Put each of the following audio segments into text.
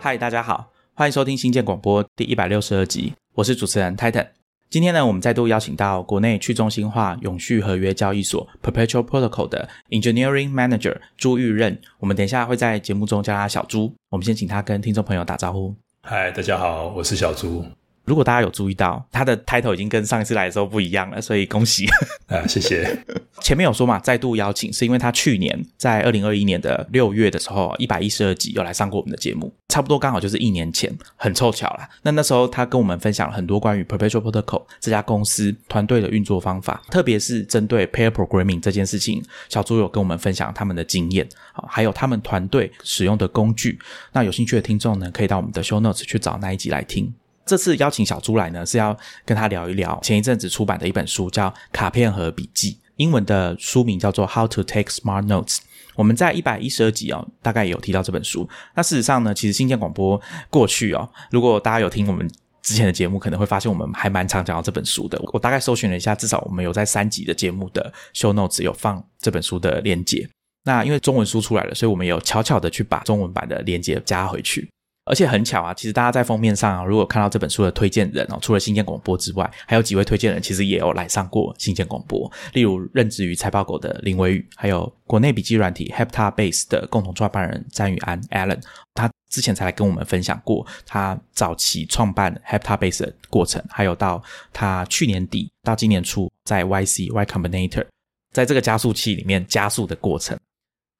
嗨，大家好，欢迎收听新建广播第一百六十二集，我是主持人 Titan。今天呢，我们再度邀请到国内去中心化永续合约交易所 Perpetual Protocol 的 Engineering Manager 朱玉任。我们等一下会在节目中叫他小朱。我们先请他跟听众朋友打招呼。嗨，大家好，我是小朱。如果大家有注意到，他的 title 已经跟上一次来的时候不一样了，所以恭喜 啊！谢谢。前面有说嘛，再度邀请是因为他去年在二零二一年的六月的时候，一百一十二集有来上过我们的节目，差不多刚好就是一年前，很凑巧啦。那那时候他跟我们分享了很多关于 Perpetual Protocol 这家公司团队的运作方法，特别是针对 Pair Programming 这件事情，小朱有跟我们分享他们的经验啊，还有他们团队使用的工具。那有兴趣的听众呢，可以到我们的 Show Notes 去找那一集来听。这次邀请小朱来呢，是要跟他聊一聊前一阵子出版的一本书，叫《卡片和笔记》，英文的书名叫做《How to Take Smart Notes》。我们在一百一十二集哦，大概有提到这本书。那事实上呢，其实新建广播过去哦，如果大家有听我们之前的节目，可能会发现我们还蛮常讲到这本书的。我大概搜寻了一下，至少我们有在三集的节目的 Show Notes 有放这本书的链接。那因为中文书出来了，所以我们有悄悄的去把中文版的链接加回去。而且很巧啊，其实大家在封面上啊，如果看到这本书的推荐人哦，除了新建广播之外，还有几位推荐人其实也有来上过新建广播，例如任职于财报狗的林维宇，还有国内笔记软体 HeptaBase 的共同创办人詹宇安 Alan，他之前才来跟我们分享过他早期创办 HeptaBase 的过程，还有到他去年底到今年初在 YC Y Combinator 在这个加速器里面加速的过程。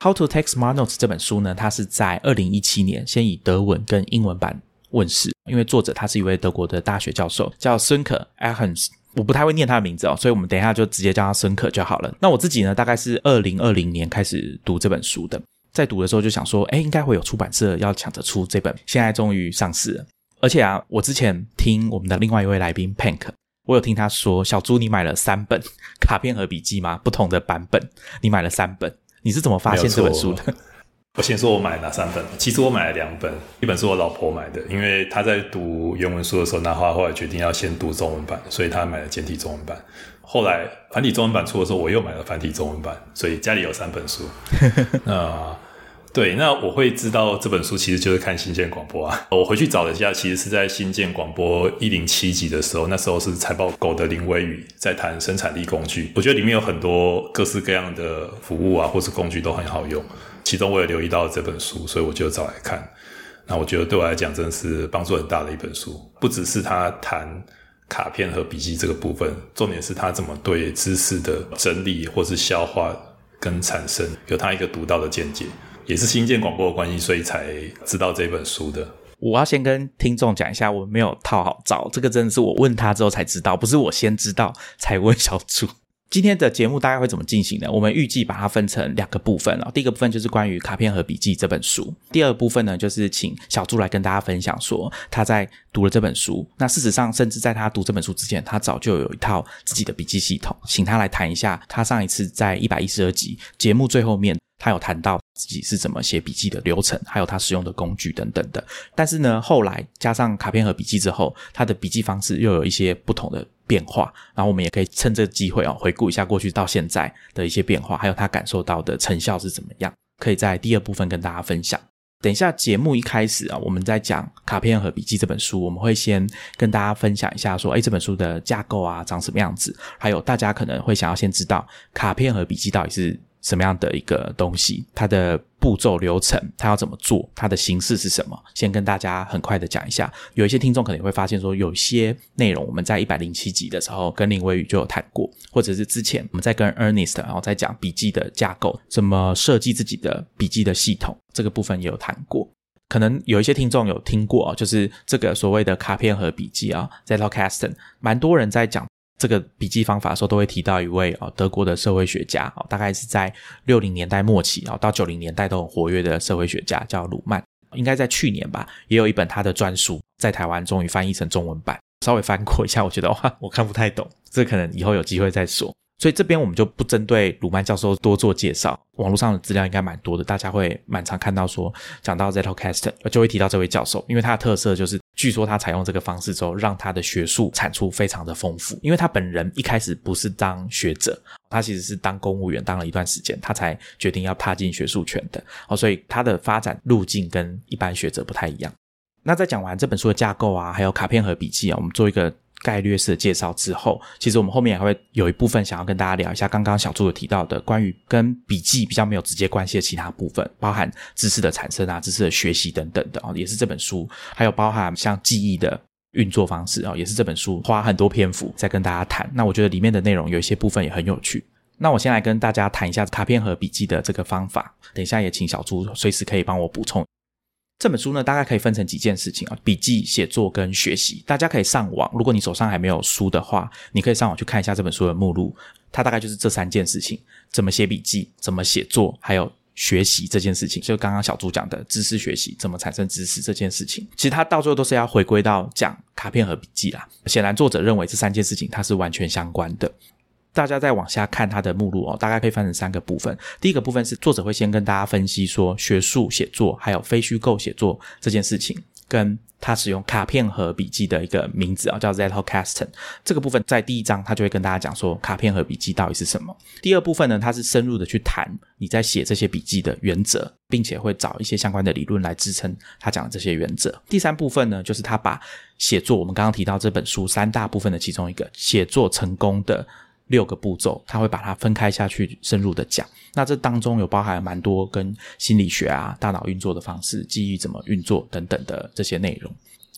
How to Take Smart Notes 这本书呢，它是在二零一七年先以德文跟英文版问世，因为作者他是一位德国的大学教授，叫孙可 Ahens，我不太会念他的名字哦，所以我们等一下就直接叫他孙可就好了。那我自己呢，大概是二零二零年开始读这本书的，在读的时候就想说，哎，应该会有出版社要抢着出这本，现在终于上市了。而且啊，我之前听我们的另外一位来宾 Pank，我有听他说，小朱你买了三本 卡片和笔记吗？不同的版本，你买了三本。你是怎么发现这本书的？我先说我买了哪三本。其实我买了两本，一本是我老婆买的，因为她在读原文书的时候，那后来决定要先读中文版，所以她买了简体中文版。后来繁体中文版出的时候，我又买了繁体中文版，所以家里有三本书。那对，那我会知道这本书其实就是看新建广播啊。我回去找了一下，其实是在新建广播一零七集的时候，那时候是财报狗的林威宇在谈生产力工具。我觉得里面有很多各式各样的服务啊，或是工具都很好用。其中我也留意到这本书，所以我就找来看。那我觉得对我来讲，真是帮助很大的一本书。不只是他谈卡片和笔记这个部分，重点是他怎么对知识的整理或是消化跟产生，有他一个独到的见解。也是新建广播的关系，所以才知道这本书的。我要先跟听众讲一下，我没有套好招，这个真的是我问他之后才知道，不是我先知道才问小朱。今天的节目大概会怎么进行呢？我们预计把它分成两个部分哦。第一个部分就是关于卡片和笔记这本书，第二部分呢就是请小朱来跟大家分享说他在读了这本书。那事实上，甚至在他读这本书之前，他早就有一套自己的笔记系统，请他来谈一下他上一次在一百一十二集节目最后面。他有谈到自己是怎么写笔记的流程，还有他使用的工具等等的。但是呢，后来加上卡片和笔记之后，他的笔记方式又有一些不同的变化。然后我们也可以趁这个机会啊，回顾一下过去到现在的一些变化，还有他感受到的成效是怎么样。可以在第二部分跟大家分享。等一下节目一开始啊，我们在讲卡片和笔记这本书，我们会先跟大家分享一下，说哎，这本书的架构啊长什么样子，还有大家可能会想要先知道卡片和笔记到底是。什么样的一个东西？它的步骤流程，它要怎么做？它的形式是什么？先跟大家很快的讲一下。有一些听众可能会发现说，有些内容我们在一百零七集的时候跟林微宇就有谈过，或者是之前我们在跟 Ernest 然后在讲笔记的架构，怎么设计自己的笔记的系统，这个部分也有谈过。可能有一些听众有听过，就是这个所谓的卡片和笔记啊，在 Locaston，蛮多人在讲。这个笔记方法的时候，都会提到一位哦德国的社会学家啊，大概是在六零年代末期啊到九零年代都很活跃的社会学家，叫鲁曼。应该在去年吧，也有一本他的专书在台湾终于翻译成中文版，稍微翻过一下，我觉得哇，我看不太懂，这可能以后有机会再说。所以这边我们就不针对鲁曼教授多做介绍，网络上的资料应该蛮多的，大家会蛮常看到说讲到 Zettelkast 就会提到这位教授，因为他的特色就是据说他采用这个方式之后，让他的学术产出非常的丰富。因为他本人一开始不是当学者，他其实是当公务员当了一段时间，他才决定要踏进学术圈的哦，所以他的发展路径跟一般学者不太一样。那在讲完这本书的架构啊，还有卡片和笔记啊，我们做一个概略式的介绍之后，其实我们后面还会有一部分想要跟大家聊一下，刚刚小朱有提到的关于跟笔记比较没有直接关系的其他部分，包含知识的产生啊、知识的学习等等的哦，也是这本书，还有包含像记忆的运作方式啊，也是这本书花很多篇幅在跟大家谈。那我觉得里面的内容有一些部分也很有趣。那我先来跟大家谈一下卡片和笔记的这个方法，等一下也请小朱随时可以帮我补充。这本书呢，大概可以分成几件事情啊，笔记、写作跟学习。大家可以上网，如果你手上还没有书的话，你可以上网去看一下这本书的目录。它大概就是这三件事情：怎么写笔记，怎么写作，还有学习这件事情。就刚刚小朱讲的知识学习，怎么产生知识这件事情，其实它到最后都是要回归到讲卡片和笔记啦。显然，作者认为这三件事情它是完全相关的。大家再往下看它的目录哦，大概可以分成三个部分。第一个部分是作者会先跟大家分析说学术写作还有非虚构写作这件事情，跟他使用卡片和笔记的一个名字啊，叫 Zettelkasten。这个部分在第一章他就会跟大家讲说卡片和笔记到底是什么。第二部分呢，他是深入的去谈你在写这些笔记的原则，并且会找一些相关的理论来支撑他讲的这些原则。第三部分呢，就是他把写作我们刚刚提到这本书三大部分的其中一个写作成功的。六个步骤，他会把它分开下去，深入的讲。那这当中有包含蛮多跟心理学啊、大脑运作的方式、记忆怎么运作等等的这些内容。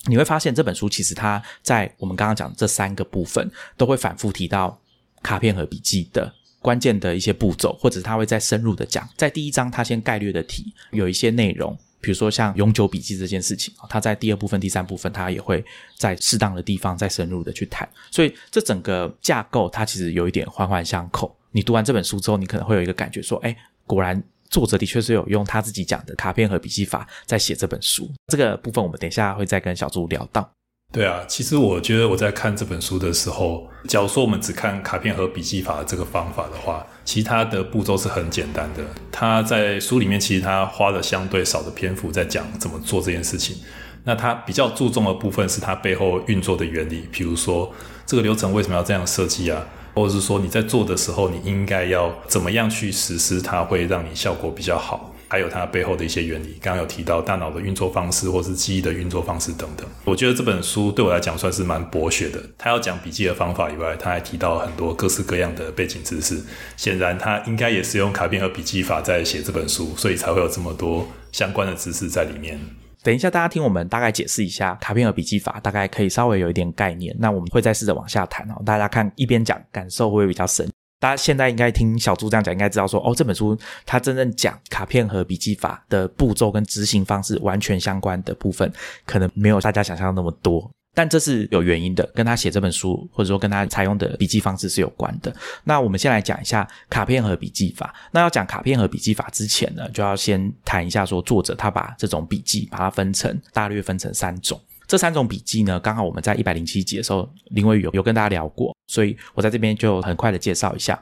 你会发现这本书其实它在我们刚刚讲这三个部分，都会反复提到卡片和笔记的关键的一些步骤，或者他会再深入的讲。在第一章，他先概略的提有一些内容。比如说像永久笔记这件事情他在第二部分、第三部分，他也会在适当的地方再深入的去谈。所以这整个架构，它其实有一点环环相扣。你读完这本书之后，你可能会有一个感觉说：，哎，果然作者的确是有用他自己讲的卡片和笔记法在写这本书。这个部分我们等一下会再跟小朱聊到。对啊，其实我觉得我在看这本书的时候，假如说我们只看卡片和笔记法这个方法的话，其他的步骤是很简单的。他在书里面其实他花了相对少的篇幅在讲怎么做这件事情。那他比较注重的部分是他背后运作的原理，比如说这个流程为什么要这样设计啊，或者是说你在做的时候你应该要怎么样去实施，它会让你效果比较好。还有它背后的一些原理，刚刚有提到大脑的运作方式，或是记忆的运作方式等等。我觉得这本书对我来讲算是蛮博学的。他要讲笔记的方法以外，他还提到很多各式各样的背景知识。显然，他应该也是用卡片和笔记法在写这本书，所以才会有这么多相关的知识在里面。等一下，大家听我们大概解释一下卡片和笔记法，大概可以稍微有一点概念。那我们会再试着往下谈哦，大家看一边讲，感受会不会比较深？大家现在应该听小朱这样讲，应该知道说，哦，这本书它真正讲卡片和笔记法的步骤跟执行方式完全相关的部分，可能没有大家想象那么多。但这是有原因的，跟他写这本书或者说跟他采用的笔记方式是有关的。那我们先来讲一下卡片和笔记法。那要讲卡片和笔记法之前呢，就要先谈一下说，作者他把这种笔记把它分成大略分成三种。这三种笔记呢，刚好我们在一百零七集的时候，林伟宇有有跟大家聊过，所以我在这边就很快的介绍一下。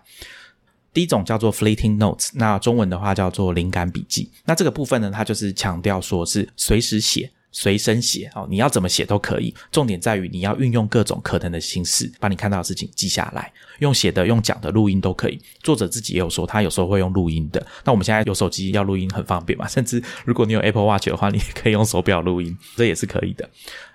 第一种叫做 fleeting notes，那中文的话叫做灵感笔记。那这个部分呢，它就是强调说是随时写。随身写哦，你要怎么写都可以，重点在于你要运用各种可能的形式，把你看到的事情记下来，用写的、用讲的、录音都可以。作者自己也有说，他有时候会用录音的。那我们现在有手机要录音很方便嘛？甚至如果你有 Apple Watch 的话，你也可以用手表录音，这也是可以的。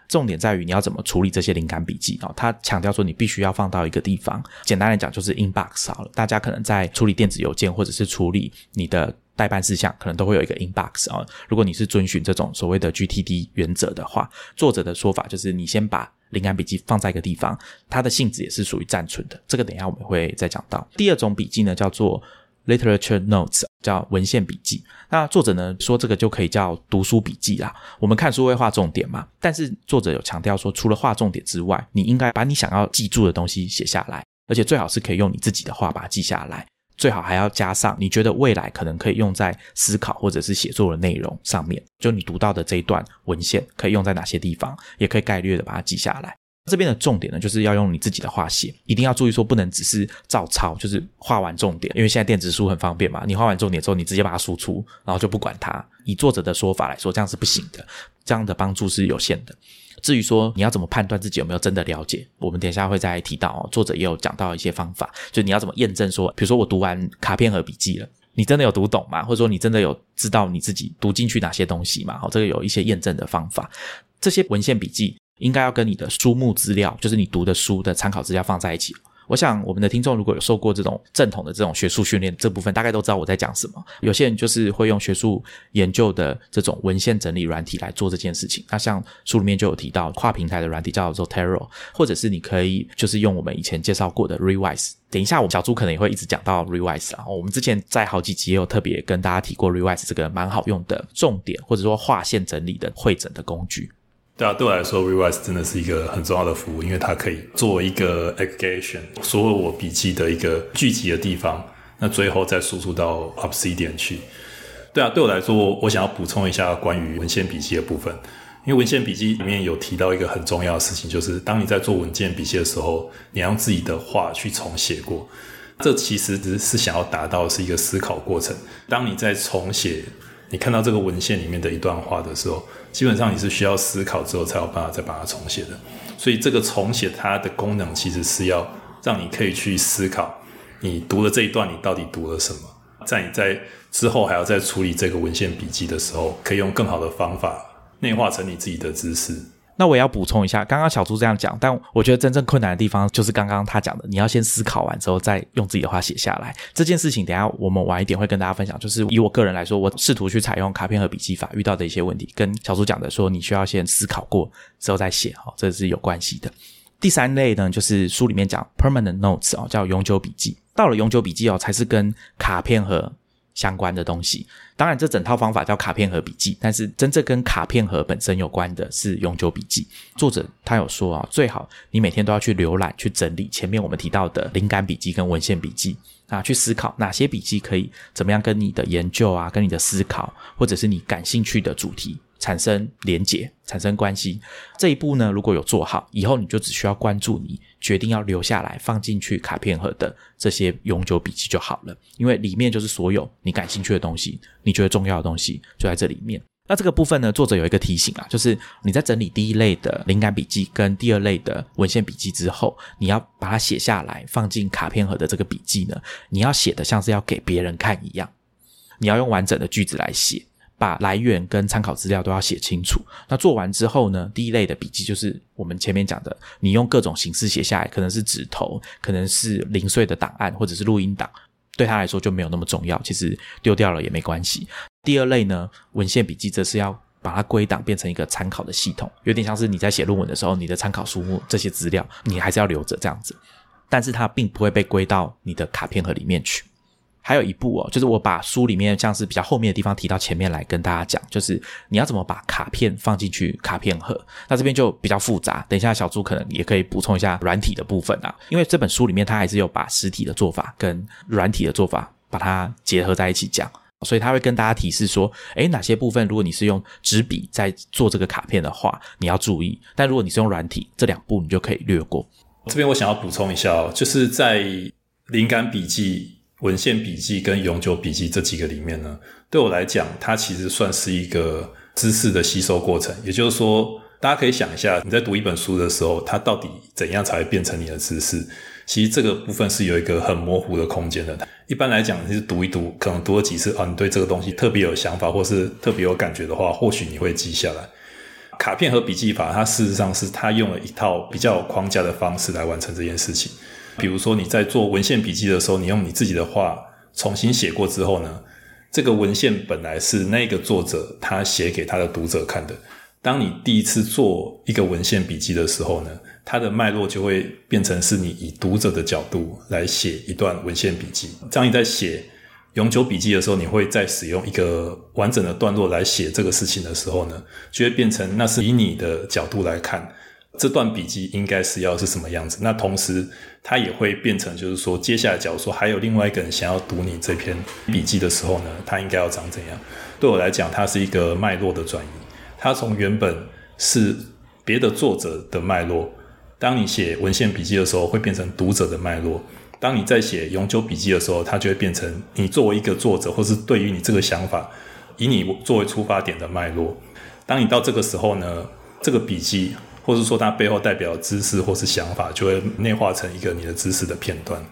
重点在于你要怎么处理这些灵感笔记哦。他强调说，你必须要放到一个地方，简单来讲就是 inbox 好了。大家可能在处理电子邮件或者是处理你的。代办事项可能都会有一个 inbox 啊，如果你是遵循这种所谓的 GTD 原则的话，作者的说法就是你先把灵感笔记放在一个地方，它的性质也是属于暂存的。这个等一下我们会再讲到。第二种笔记呢叫做 literature notes，叫文献笔记。那作者呢说这个就可以叫读书笔记啦。我们看书会画重点嘛，但是作者有强调说，除了画重点之外，你应该把你想要记住的东西写下来，而且最好是可以用你自己的话把它记下来。最好还要加上你觉得未来可能可以用在思考或者是写作的内容上面，就你读到的这一段文献可以用在哪些地方，也可以概略的把它记下来。这边的重点呢，就是要用你自己的话写，一定要注意说不能只是照抄，就是画完重点，因为现在电子书很方便嘛，你画完重点之后，你直接把它输出，然后就不管它。以作者的说法来说，这样是不行的，这样的帮助是有限的。至于说你要怎么判断自己有没有真的了解，我们等一下会再提到哦。作者也有讲到一些方法，就你要怎么验证说，比如说我读完卡片和笔记了，你真的有读懂吗？或者说你真的有知道你自己读进去哪些东西吗？好，这个有一些验证的方法。这些文献笔记应该要跟你的书目资料，就是你读的书的参考资料放在一起。我想，我们的听众如果有受过这种正统的这种学术训练，这部分大概都知道我在讲什么。有些人就是会用学术研究的这种文献整理软体来做这件事情。那像书里面就有提到跨平台的软体叫做 Zotero，或者是你可以就是用我们以前介绍过的 Revise。等一下，我们小猪可能也会一直讲到 Revise 啊。我们之前在好几集也有特别跟大家提过 Revise 这个蛮好用的重点，或者说划线整理的会诊的工具。对啊，对我来说，Revise 真的是一个很重要的服务，因为它可以做一个 aggregation，所有我笔记的一个聚集的地方，那最后再输出到 Obsidian 去。对啊，对我来说，我想要补充一下关于文献笔记的部分，因为文献笔记里面有提到一个很重要的事情，就是当你在做文件笔记的时候，你要用自己的话去重写过，这其实只是想要达到是一个思考过程。当你在重写。你看到这个文献里面的一段话的时候，基本上你是需要思考之后才有办法再把它重写的。所以这个重写它的功能其实是要让你可以去思考，你读了这一段你到底读了什么，在你在之后还要再处理这个文献笔记的时候，可以用更好的方法内化成你自己的知识。那我也要补充一下，刚刚小朱这样讲，但我觉得真正困难的地方就是刚刚他讲的，你要先思考完之后再用自己的话写下来。这件事情，等下我们晚一点会跟大家分享。就是以我个人来说，我试图去采用卡片和笔记法遇到的一些问题，跟小朱讲的说，你需要先思考过之后再写，哈，这是有关系的。第三类呢，就是书里面讲 permanent notes 哦，叫永久笔记。到了永久笔记哦，才是跟卡片和相关的东西，当然这整套方法叫卡片盒笔记，但是真正跟卡片盒本身有关的是永久笔记。作者他有说啊，最好你每天都要去浏览、去整理前面我们提到的灵感笔记跟文献笔记啊，去思考哪些笔记可以怎么样跟你的研究啊、跟你的思考，或者是你感兴趣的主题。产生连结，产生关系，这一步呢，如果有做好，以后你就只需要关注你决定要留下来放进去卡片盒的这些永久笔记就好了，因为里面就是所有你感兴趣的东西，你觉得重要的东西就在这里面。那这个部分呢，作者有一个提醒啊，就是你在整理第一类的灵感笔记跟第二类的文献笔记之后，你要把它写下来放进卡片盒的这个笔记呢，你要写的像是要给别人看一样，你要用完整的句子来写。把来源跟参考资料都要写清楚。那做完之后呢？第一类的笔记就是我们前面讲的，你用各种形式写下来，可能是纸头，可能是零碎的档案，或者是录音档，对他来说就没有那么重要。其实丢掉了也没关系。第二类呢，文献笔记则是要把它归档，变成一个参考的系统，有点像是你在写论文的时候，你的参考书目这些资料，你还是要留着这样子，但是它并不会被归到你的卡片盒里面去。还有一步哦，就是我把书里面像是比较后面的地方提到前面来跟大家讲，就是你要怎么把卡片放进去卡片盒。那这边就比较复杂，等一下小朱可能也可以补充一下软体的部分啊，因为这本书里面它还是有把实体的做法跟软体的做法把它结合在一起讲，所以他会跟大家提示说，诶，哪些部分如果你是用纸笔在做这个卡片的话，你要注意；但如果你是用软体，这两步你就可以略过。这边我想要补充一下哦，就是在灵感笔记。文献笔记跟永久笔记这几个里面呢，对我来讲，它其实算是一个知识的吸收过程。也就是说，大家可以想一下，你在读一本书的时候，它到底怎样才会变成你的知识？其实这个部分是有一个很模糊的空间的。一般来讲，你是读一读，可能读了几次啊，你对这个东西特别有想法，或是特别有感觉的话，或许你会记下来。卡片和笔记法，它事实上是它用了一套比较有框架的方式来完成这件事情。比如说你在做文献笔记的时候，你用你自己的话重新写过之后呢，这个文献本来是那个作者他写给他的读者看的。当你第一次做一个文献笔记的时候呢，它的脉络就会变成是你以读者的角度来写一段文献笔记。当你在写永久笔记的时候，你会再使用一个完整的段落来写这个事情的时候呢，就会变成那是以你的角度来看。这段笔记应该是要是什么样子？那同时，它也会变成，就是说，接下来假如说还有另外一个人想要读你这篇笔记的时候呢，他应该要长怎样？对我来讲，它是一个脉络的转移。它从原本是别的作者的脉络，当你写文献笔记的时候，会变成读者的脉络。当你在写永久笔记的时候，它就会变成你作为一个作者，或是对于你这个想法，以你作为出发点的脉络。当你到这个时候呢，这个笔记。或者说它背后代表知识或是想法，就会内化成一个你的知识的片段。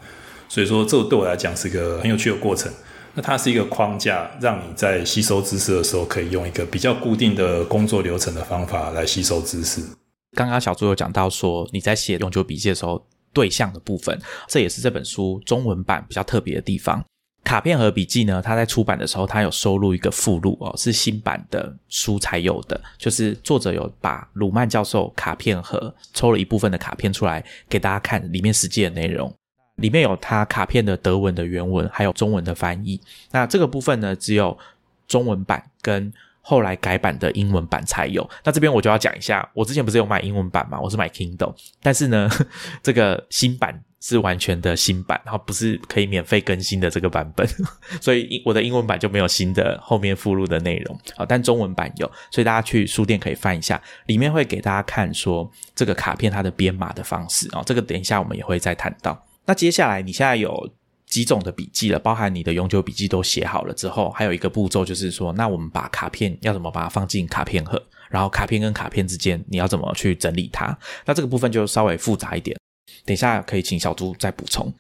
所以说，这对我来讲是一个很有趣的过程。那它是一个框架，让你在吸收知识的时候，可以用一个比较固定的工作流程的方法来吸收知识。刚刚小朱有讲到说，你在写永久笔记的时候，对象的部分，这也是这本书中文版比较特别的地方。卡片和笔记呢，它在出版的时候，它有收录一个附录哦，是新版的书才有的，就是作者有把鲁曼教授卡片盒抽了一部分的卡片出来给大家看，里面实际的内容。里面有他卡片的德文的原文，还有中文的翻译。那这个部分呢，只有中文版跟后来改版的英文版才有。那这边我就要讲一下，我之前不是有买英文版嘛？我是买 Kindle，但是呢，这个新版是完全的新版，然后不是可以免费更新的这个版本，所以我的英文版就没有新的后面附录的内容啊。但中文版有，所以大家去书店可以翻一下，里面会给大家看说这个卡片它的编码的方式啊。这个等一下我们也会再谈到。那接下来你现在有几种的笔记了，包含你的永久笔记都写好了之后，还有一个步骤就是说，那我们把卡片要怎么把它放进卡片盒，然后卡片跟卡片之间你要怎么去整理它？那这个部分就稍微复杂一点，等一下可以请小朱再补充。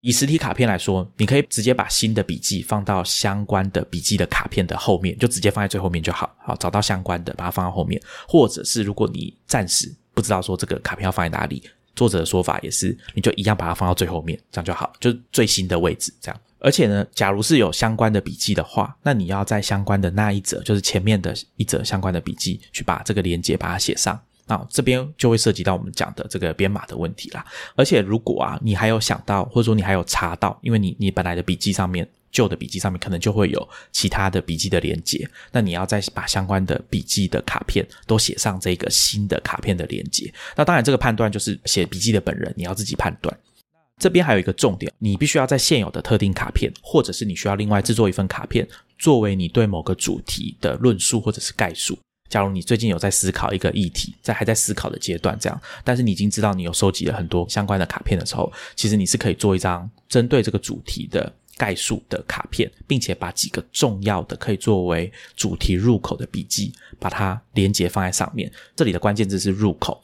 以实体卡片来说，你可以直接把新的笔记放到相关的笔记的卡片的后面，就直接放在最后面就好。好，找到相关的，把它放到后面，或者是如果你暂时不知道说这个卡片要放在哪里。作者的说法也是，你就一样把它放到最后面，这样就好，就最新的位置这样。而且呢，假如是有相关的笔记的话，那你要在相关的那一则，就是前面的一则相关的笔记，去把这个连接把它写上。那这边就会涉及到我们讲的这个编码的问题啦。而且如果啊，你还有想到，或者说你还有查到，因为你你本来的笔记上面。旧的笔记上面可能就会有其他的笔记的连接，那你要再把相关的笔记的卡片都写上这个新的卡片的连接。那当然，这个判断就是写笔记的本人你要自己判断。这边还有一个重点，你必须要在现有的特定卡片，或者是你需要另外制作一份卡片，作为你对某个主题的论述或者是概述。假如你最近有在思考一个议题，在还在思考的阶段，这样，但是你已经知道你有收集了很多相关的卡片的时候，其实你是可以做一张针对这个主题的。概述的卡片，并且把几个重要的可以作为主题入口的笔记，把它连接放在上面。这里的关键字是入口。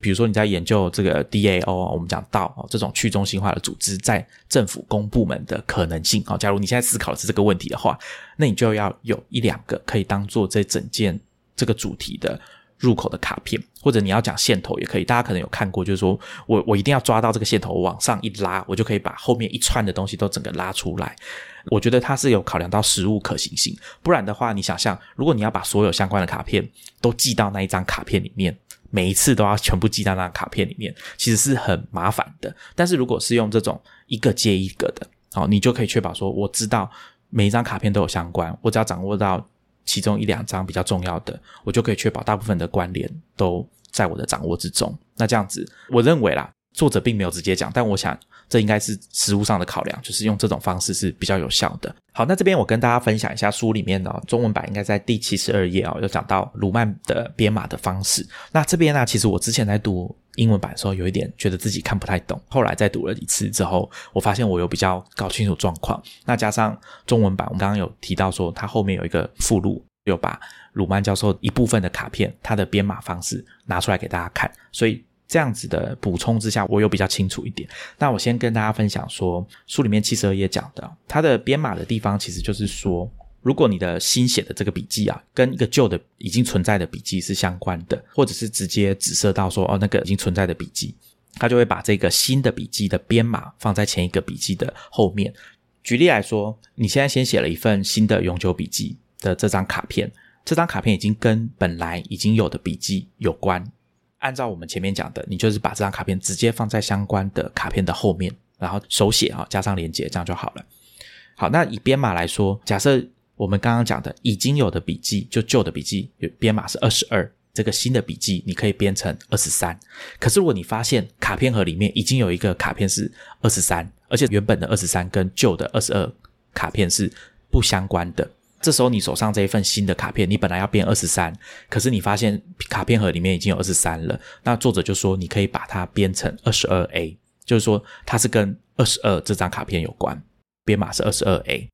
比如说你在研究这个 DAO，我们讲到哦，这种去中心化的组织在政府公部门的可能性。哦，假如你现在思考的是这个问题的话，那你就要有一两个可以当做这整件这个主题的。入口的卡片，或者你要讲线头也可以。大家可能有看过，就是说我我一定要抓到这个线头，往上一拉，我就可以把后面一串的东西都整个拉出来。我觉得它是有考量到实物可行性，不然的话，你想象如果你要把所有相关的卡片都寄到那一张卡片里面，每一次都要全部记到那卡片里面，其实是很麻烦的。但是如果是用这种一个接一个的，哦，你就可以确保说，我知道每一张卡片都有相关，我只要掌握到。其中一两张比较重要的，我就可以确保大部分的关联都在我的掌握之中。那这样子，我认为啦，作者并没有直接讲，但我想这应该是实物上的考量，就是用这种方式是比较有效的。好，那这边我跟大家分享一下书里面的中文版，应该在第七十二页啊，有讲到鲁曼的编码的方式。那这边呢，其实我之前在读。英文版的时候有一点觉得自己看不太懂，后来再读了一次之后，我发现我有比较搞清楚状况。那加上中文版，我们刚刚有提到说，它后面有一个附录，有把鲁曼教授一部分的卡片，它的编码方式拿出来给大家看。所以这样子的补充之下，我有比较清楚一点。那我先跟大家分享说，书里面七十二页讲的，它的编码的地方其实就是说。如果你的新写的这个笔记啊，跟一个旧的已经存在的笔记是相关的，或者是直接指涉到说哦那个已经存在的笔记，它就会把这个新的笔记的编码放在前一个笔记的后面。举例来说，你现在先写了一份新的永久笔记的这张卡片，这张卡片已经跟本来已经有的笔记有关。按照我们前面讲的，你就是把这张卡片直接放在相关的卡片的后面，然后手写啊加上连接，这样就好了。好，那以编码来说，假设。我们刚刚讲的已经有的笔记，就旧的笔记，编码是二十二。这个新的笔记你可以编成二十三。可是如果你发现卡片盒里面已经有一个卡片是二十三，而且原本的二十三跟旧的二十二卡片是不相关的，这时候你手上这一份新的卡片，你本来要编二十三，可是你发现卡片盒里面已经有二十三了，那作者就说你可以把它编成二十二 A，就是说它是跟二十二这张卡片有关，编码是二十二 A。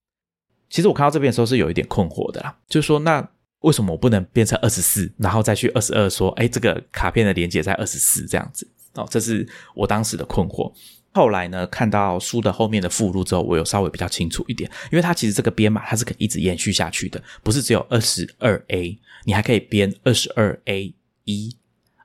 其实我看到这边的时候是有一点困惑的啦，就是说，那为什么我不能变成二十四，然后再去二十二说，哎，这个卡片的连接在二十四这样子？哦，这是我当时的困惑。后来呢，看到书的后面的附录之后，我有稍微比较清楚一点，因为它其实这个编码它是可以一直延续下去的，不是只有二十二 A，你还可以编二十二 A 一、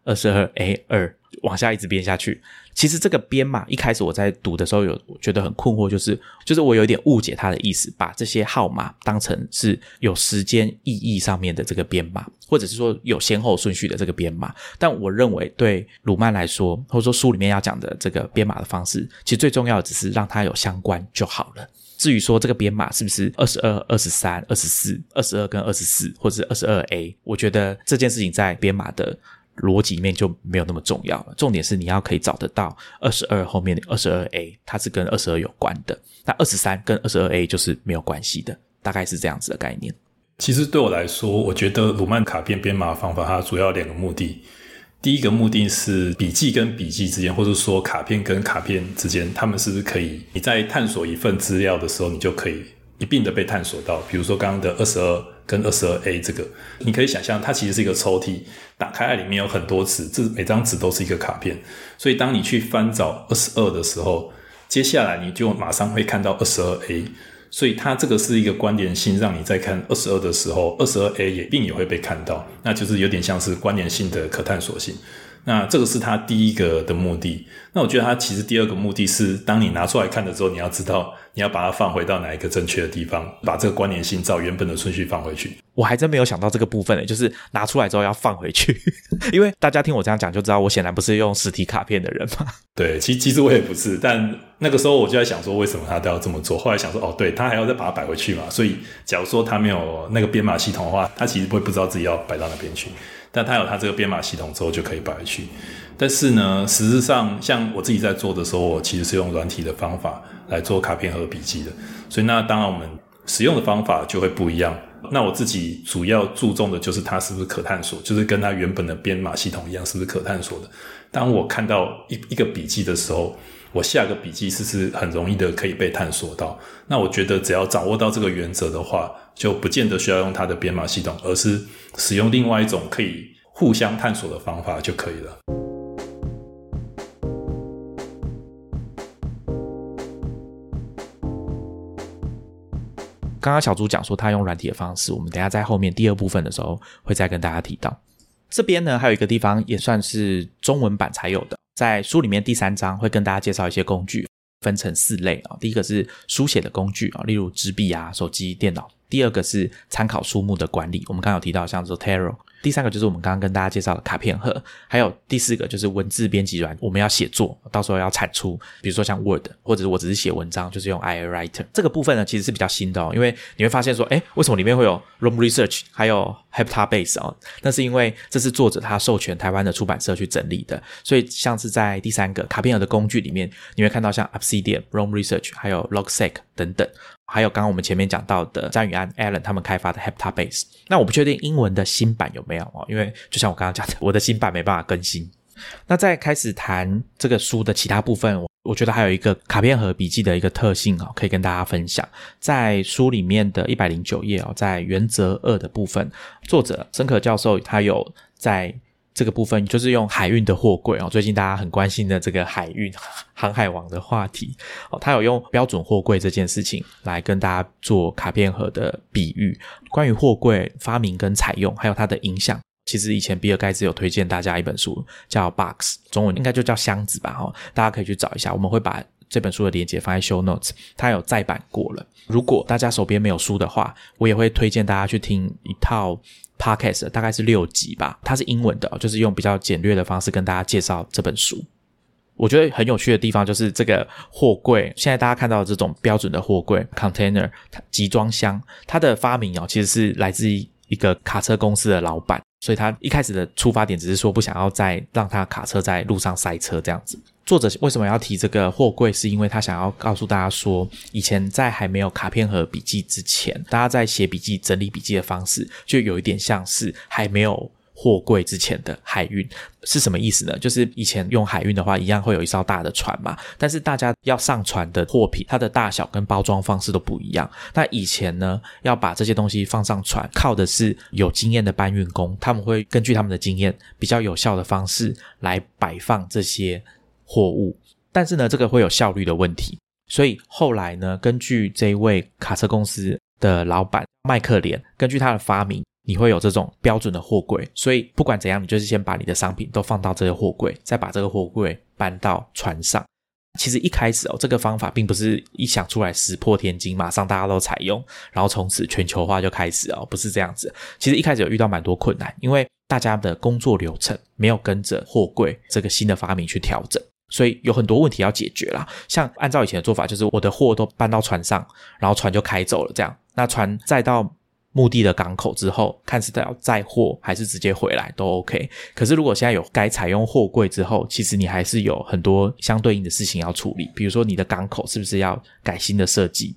二十二 A 二，往下一直编下去。其实这个编码一开始我在读的时候有觉得很困惑，就是就是我有点误解它的意思，把这些号码当成是有时间意义上面的这个编码，或者是说有先后顺序的这个编码。但我认为对鲁曼来说，或者说书里面要讲的这个编码的方式，其实最重要的只是让它有相关就好了。至于说这个编码是不是二十二、二十三、二十四、二十二跟二十四，或者是二十二 A，我觉得这件事情在编码的。逻辑面就没有那么重要了，重点是你要可以找得到二十二后面的二十二 A，它是跟二十二有关的。那二十三跟二十二 A 就是没有关系的，大概是这样子的概念。其实对我来说，我觉得鲁曼卡片编码方法它主要两个目的。第一个目的是笔记跟笔记之间，或者说卡片跟卡片之间，他们是不是可以你在探索一份资料的时候，你就可以一并的被探索到。比如说刚刚的二十二。跟二十二 A 这个，你可以想象，它其实是一个抽屉，打开来里面有很多纸，这每张纸都是一个卡片。所以当你去翻找二十二的时候，接下来你就马上会看到二十二 A。所以它这个是一个关联性，让你在看二十二的时候，二十二 A 也并也会被看到，那就是有点像是关联性的可探索性。那这个是他第一个的目的。那我觉得他其实第二个目的是，当你拿出来看的时候，你要知道。你要把它放回到哪一个正确的地方，把这个关联性照原本的顺序放回去。我还真没有想到这个部分呢，就是拿出来之后要放回去，因为大家听我这样讲就知道，我显然不是用实体卡片的人嘛。对，其其实我也不是，但那个时候我就在想说，为什么他都要这么做？后来想说，哦，对他还要再把它摆回去嘛。所以，假如说他没有那个编码系统的话，他其实会不知道自己要摆到哪边去。但它有它这个编码系统之后，就可以摆去。但是呢，实质上，像我自己在做的时候，我其实是用软体的方法。来做卡片和笔记的，所以那当然我们使用的方法就会不一样。那我自己主要注重的就是它是不是可探索，就是跟它原本的编码系统一样，是不是可探索的。当我看到一一个笔记的时候，我下个笔记是不是很容易的可以被探索到？那我觉得只要掌握到这个原则的话，就不见得需要用它的编码系统，而是使用另外一种可以互相探索的方法就可以了。刚刚小朱讲说他用软体的方式，我们等下在后面第二部分的时候会再跟大家提到。这边呢还有一个地方也算是中文版才有的，在书里面第三章会跟大家介绍一些工具，分成四类啊。第一个是书写的工具啊，例如纸笔啊、手机、电脑。第二个是参考书目的管理，我们刚刚有提到像 Zotero。第三个就是我们刚刚跟大家介绍的卡片盒，还有第四个就是文字编辑软，我们要写作，到时候要产出，比如说像 Word，或者是我只是写文章，就是用 iWriter。这个部分呢，其实是比较新的哦，因为你会发现说，哎，为什么里面会有 Room Research，还有 Heptabase 哦？那是因为这是作者他授权台湾的出版社去整理的，所以像是在第三个卡片盒的工具里面，你会看到像 Obsidian、Room Research，还有 Logsec 等等。还有刚刚我们前面讲到的詹宇安 Allen 他们开发的 Heptabase，那我不确定英文的新版有没有哦，因为就像我刚刚讲的，我的新版没办法更新。那在开始谈这个书的其他部分，我觉得还有一个卡片和笔记的一个特性哦，可以跟大家分享。在书里面的一百零九页哦，在原则二的部分，作者申可教授他有在。这个部分就是用海运的货柜哦，最近大家很关心的这个海运航海王的话题哦，他有用标准货柜这件事情来跟大家做卡片盒的比喻。关于货柜发明跟采用，还有它的影响，其实以前比尔盖茨有推荐大家一本书，叫《Box》，中文应该就叫箱子吧？哈，大家可以去找一下。我们会把这本书的链接放在 Show Notes，它有再版过了。如果大家手边没有书的话，我也会推荐大家去听一套。Podcast 大概是六集吧，它是英文的，就是用比较简略的方式跟大家介绍这本书。我觉得很有趣的地方就是这个货柜，现在大家看到这种标准的货柜 container 集装箱，它的发明哦，其实是来自一个卡车公司的老板，所以他一开始的出发点只是说不想要再让他卡车在路上塞车这样子。作者为什么要提这个货柜？是因为他想要告诉大家说，以前在还没有卡片和笔记之前，大家在写笔记、整理笔记的方式，就有一点像是还没有货柜之前的海运是什么意思呢？就是以前用海运的话，一样会有一艘大的船嘛，但是大家要上船的货品，它的大小跟包装方式都不一样。那以前呢，要把这些东西放上船，靠的是有经验的搬运工，他们会根据他们的经验，比较有效的方式来摆放这些。货物，但是呢，这个会有效率的问题。所以后来呢，根据这一位卡车公司的老板麦克连，根据他的发明，你会有这种标准的货柜。所以不管怎样，你就是先把你的商品都放到这个货柜，再把这个货柜搬到船上。其实一开始哦，这个方法并不是一想出来石破天惊，马上大家都采用，然后从此全球化就开始哦，不是这样子。其实一开始有遇到蛮多困难，因为大家的工作流程没有跟着货柜这个新的发明去调整，所以有很多问题要解决啦。像按照以前的做法，就是我的货都搬到船上，然后船就开走了，这样，那船再到。目的的港口之后，看是要载货还是直接回来都 OK。可是如果现在有该采用货柜之后，其实你还是有很多相对应的事情要处理，比如说你的港口是不是要改新的设计，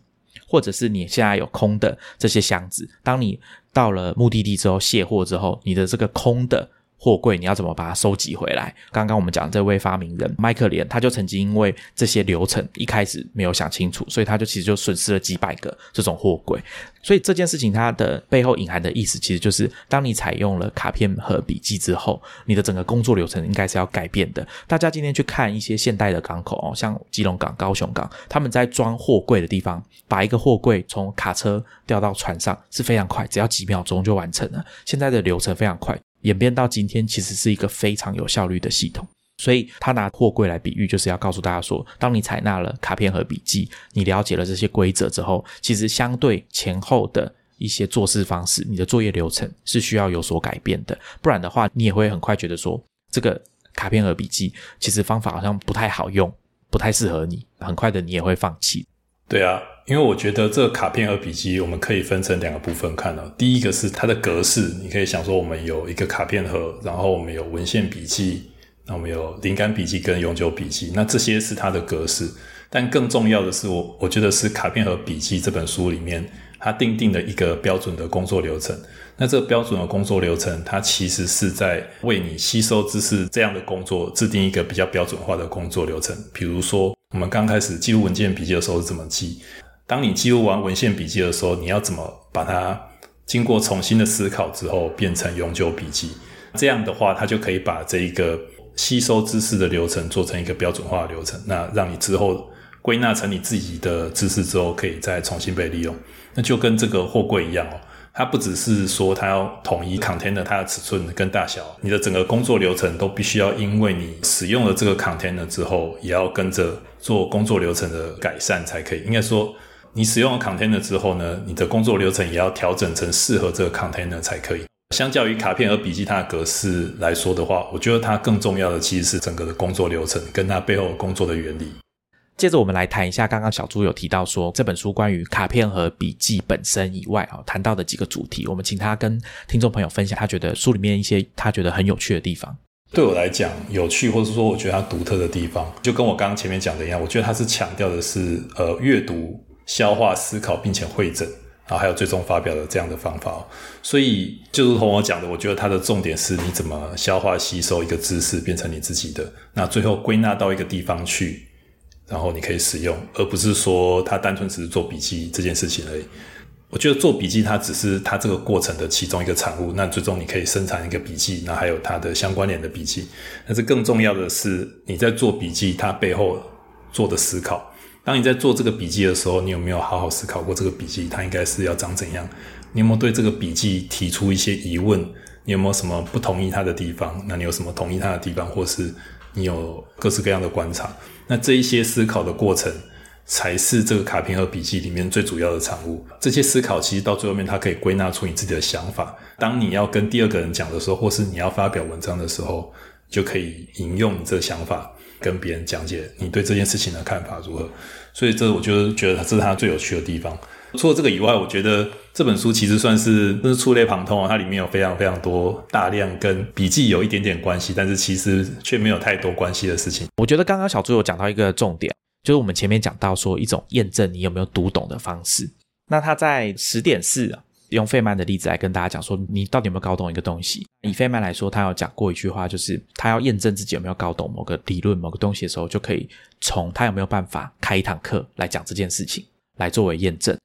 或者是你现在有空的这些箱子，当你到了目的地之后卸货之后，你的这个空的。货柜你要怎么把它收集回来？刚刚我们讲这位发明人麦克连，他就曾经因为这些流程一开始没有想清楚，所以他就其实就损失了几百个这种货柜。所以这件事情它的背后隐含的意思，其实就是当你采用了卡片和笔记之后，你的整个工作流程应该是要改变的。大家今天去看一些现代的港口哦，像基隆港、高雄港，他们在装货柜的地方，把一个货柜从卡车吊到船上是非常快，只要几秒钟就完成了。现在的流程非常快。演变到今天，其实是一个非常有效率的系统。所以他拿货柜来比喻，就是要告诉大家说，当你采纳了卡片和笔记，你了解了这些规则之后，其实相对前后的一些做事方式，你的作业流程是需要有所改变的。不然的话，你也会很快觉得说，这个卡片和笔记其实方法好像不太好用，不太适合你。很快的，你也会放弃。对啊。因为我觉得这个卡片和笔记，我们可以分成两个部分看哦。第一个是它的格式，你可以想说，我们有一个卡片盒，然后我们有文献笔记，那我们有灵感笔记跟永久笔记，那这些是它的格式。但更重要的是，我我觉得是卡片和笔记这本书里面，它定定的一个标准的工作流程。那这个标准的工作流程，它其实是在为你吸收知识这样的工作制定一个比较标准化的工作流程。比如说，我们刚开始记录文件笔记的时候是怎么记？当你记录完文献笔记的时候，你要怎么把它经过重新的思考之后变成永久笔记？这样的话，它就可以把这一个吸收知识的流程做成一个标准化的流程，那让你之后归纳成你自己的知识之后，可以再重新被利用。那就跟这个货柜一样哦，它不只是说它要统一 container 它的尺寸跟大小，你的整个工作流程都必须要因为你使用了这个 container 之后，也要跟着做工作流程的改善才可以。应该说。你使用了 container 之后呢，你的工作流程也要调整成适合这个 container 才可以。相较于卡片和笔记它的格式来说的话，我觉得它更重要的其实是整个的工作流程跟它背后工作的原理。接着我们来谈一下刚刚小朱有提到说这本书关于卡片和笔记本身以外啊谈到的几个主题，我们请他跟听众朋友分享他觉得书里面一些他觉得很有趣的地方。对我来讲，有趣或者说我觉得它独特的地方，就跟我刚刚前面讲的一样，我觉得它是强调的是呃阅读。消化、思考，并且会诊，然后还有最终发表的这样的方法。所以，就如同我讲的，我觉得它的重点是你怎么消化、吸收一个知识，变成你自己的，那最后归纳到一个地方去，然后你可以使用，而不是说它单纯只是做笔记这件事情而已。我觉得做笔记它只是它这个过程的其中一个产物，那最终你可以生产一个笔记，那还有它的相关联的笔记。但是更重要的是你在做笔记，它背后做的思考。当你在做这个笔记的时候，你有没有好好思考过这个笔记它应该是要长怎样？你有没有对这个笔记提出一些疑问？你有没有什么不同意他的地方？那你有什么同意他的地方？或是你有各式各样的观察？那这一些思考的过程，才是这个卡片和笔记里面最主要的产物。这些思考其实到最后面，它可以归纳出你自己的想法。当你要跟第二个人讲的时候，或是你要发表文章的时候，就可以引用你这个想法。跟别人讲解你对这件事情的看法如何，所以这我就觉得这是它最有趣的地方。除了这个以外，我觉得这本书其实算是是触类旁通啊，它里面有非常非常多大量跟笔记有一点点关系，但是其实却没有太多关系的事情。我觉得刚刚小朱有讲到一个重点，就是我们前面讲到说一种验证你有没有读懂的方式。那他在十点四啊。用费曼的例子来跟大家讲说，你到底有没有搞懂一个东西？以费曼来说，他有讲过一句话，就是他要验证自己有没有搞懂某个理论、某个东西的时候，就可以从他有没有办法开一堂课来讲这件事情来作为验证。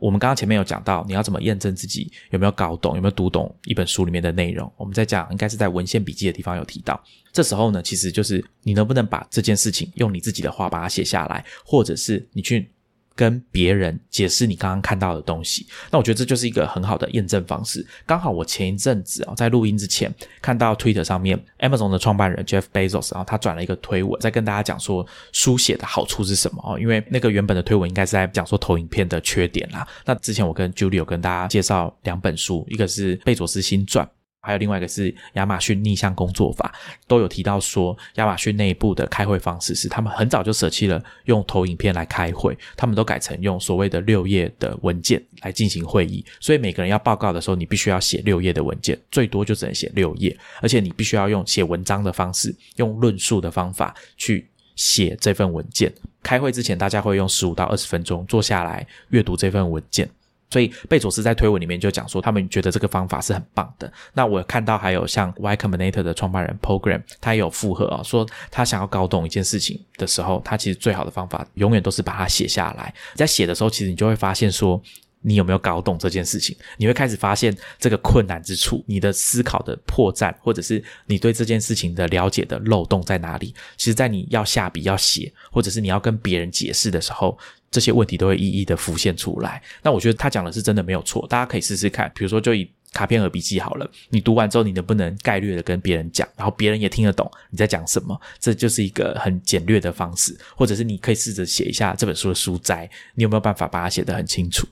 我们刚刚前面有讲到，你要怎么验证自己有没有搞懂，有没有读懂一本书里面的内容？我们在讲，应该是在文献笔记的地方有提到。这时候呢，其实就是你能不能把这件事情用你自己的话把它写下来，或者是你去。跟别人解释你刚刚看到的东西，那我觉得这就是一个很好的验证方式。刚好我前一阵子啊，在录音之前看到 Twitter 上面 Amazon 的创办人 Jeff Bezos，然后他转了一个推文，在跟大家讲说书写的好处是什么哦。因为那个原本的推文应该是在讲说投影片的缺点啦。那之前我跟 Julie 有跟大家介绍两本书，一个是贝佐斯新传。还有另外一个是亚马逊逆向工作法，都有提到说，亚马逊内部的开会方式是他们很早就舍弃了用投影片来开会，他们都改成用所谓的六页的文件来进行会议。所以每个人要报告的时候，你必须要写六页的文件，最多就只能写六页，而且你必须要用写文章的方式，用论述的方法去写这份文件。开会之前，大家会用十五到二十分钟坐下来阅读这份文件。所以贝佐斯在推文里面就讲说，他们觉得这个方法是很棒的。那我看到还有像 Y Combinator 的创办人 Program，他也有附和啊，说他想要搞懂一件事情的时候，他其实最好的方法永远都是把它写下来。在写的时候，其实你就会发现说，你有没有搞懂这件事情？你会开始发现这个困难之处，你的思考的破绽，或者是你对这件事情的了解的漏洞在哪里？其实，在你要下笔要写，或者是你要跟别人解释的时候。这些问题都会一一的浮现出来。那我觉得他讲的是真的没有错，大家可以试试看。比如说，就以卡片和笔记好了，你读完之后，你能不能概略的跟别人讲，然后别人也听得懂你在讲什么？这就是一个很简略的方式。或者是你可以试着写一下这本书的书摘，你有没有办法把它写得很清楚？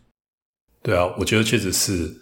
对啊，我觉得确实是。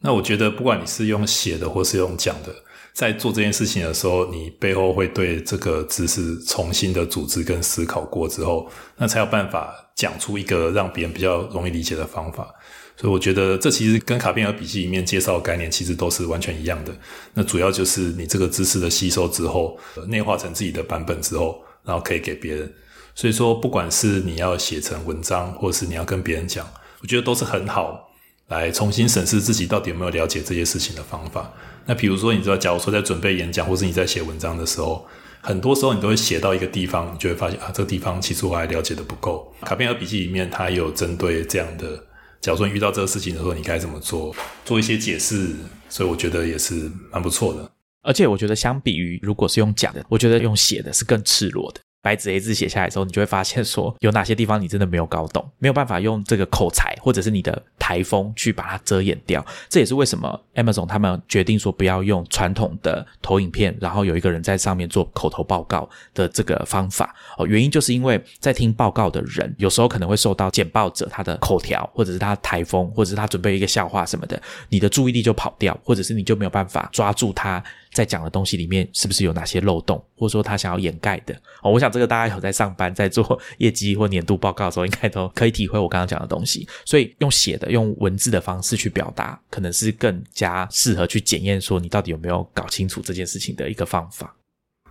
那我觉得不管你是用写的或是用讲的。在做这件事情的时候，你背后会对这个知识重新的组织跟思考过之后，那才有办法讲出一个让别人比较容易理解的方法。所以我觉得这其实跟卡片和笔记里面介绍的概念其实都是完全一样的。那主要就是你这个知识的吸收之后，内化成自己的版本之后，然后可以给别人。所以说，不管是你要写成文章，或是你要跟别人讲，我觉得都是很好来重新审视自己到底有没有了解这些事情的方法。那比如说，你知道，假如说在准备演讲，或是你在写文章的时候，很多时候你都会写到一个地方，你就会发现啊，这个地方其实我还了解的不够。卡片和笔记里面，它有针对这样的，假如说你遇到这个事情的时候，你该怎么做，做一些解释。所以我觉得也是蛮不错的。而且我觉得，相比于如果是用讲的，我觉得用写的是更赤裸的。白纸黑字写下来之后，你就会发现说有哪些地方你真的没有搞懂，没有办法用这个口才或者是你的台风去把它遮掩掉。这也是为什么 Amazon 他们决定说不要用传统的投影片，然后有一个人在上面做口头报告的这个方法哦。原因就是因为在听报告的人有时候可能会受到简报者他的口条，或者是他台风，或者是他准备一个笑话什么的，你的注意力就跑掉，或者是你就没有办法抓住他。在讲的东西里面，是不是有哪些漏洞，或者说他想要掩盖的？哦，我想这个大家有在上班、在做 业绩或年度报告的时候，应该都可以体会我刚刚讲的东西。所以用写的、用文字的方式去表达，可能是更加适合去检验说你到底有没有搞清楚这件事情的一个方法。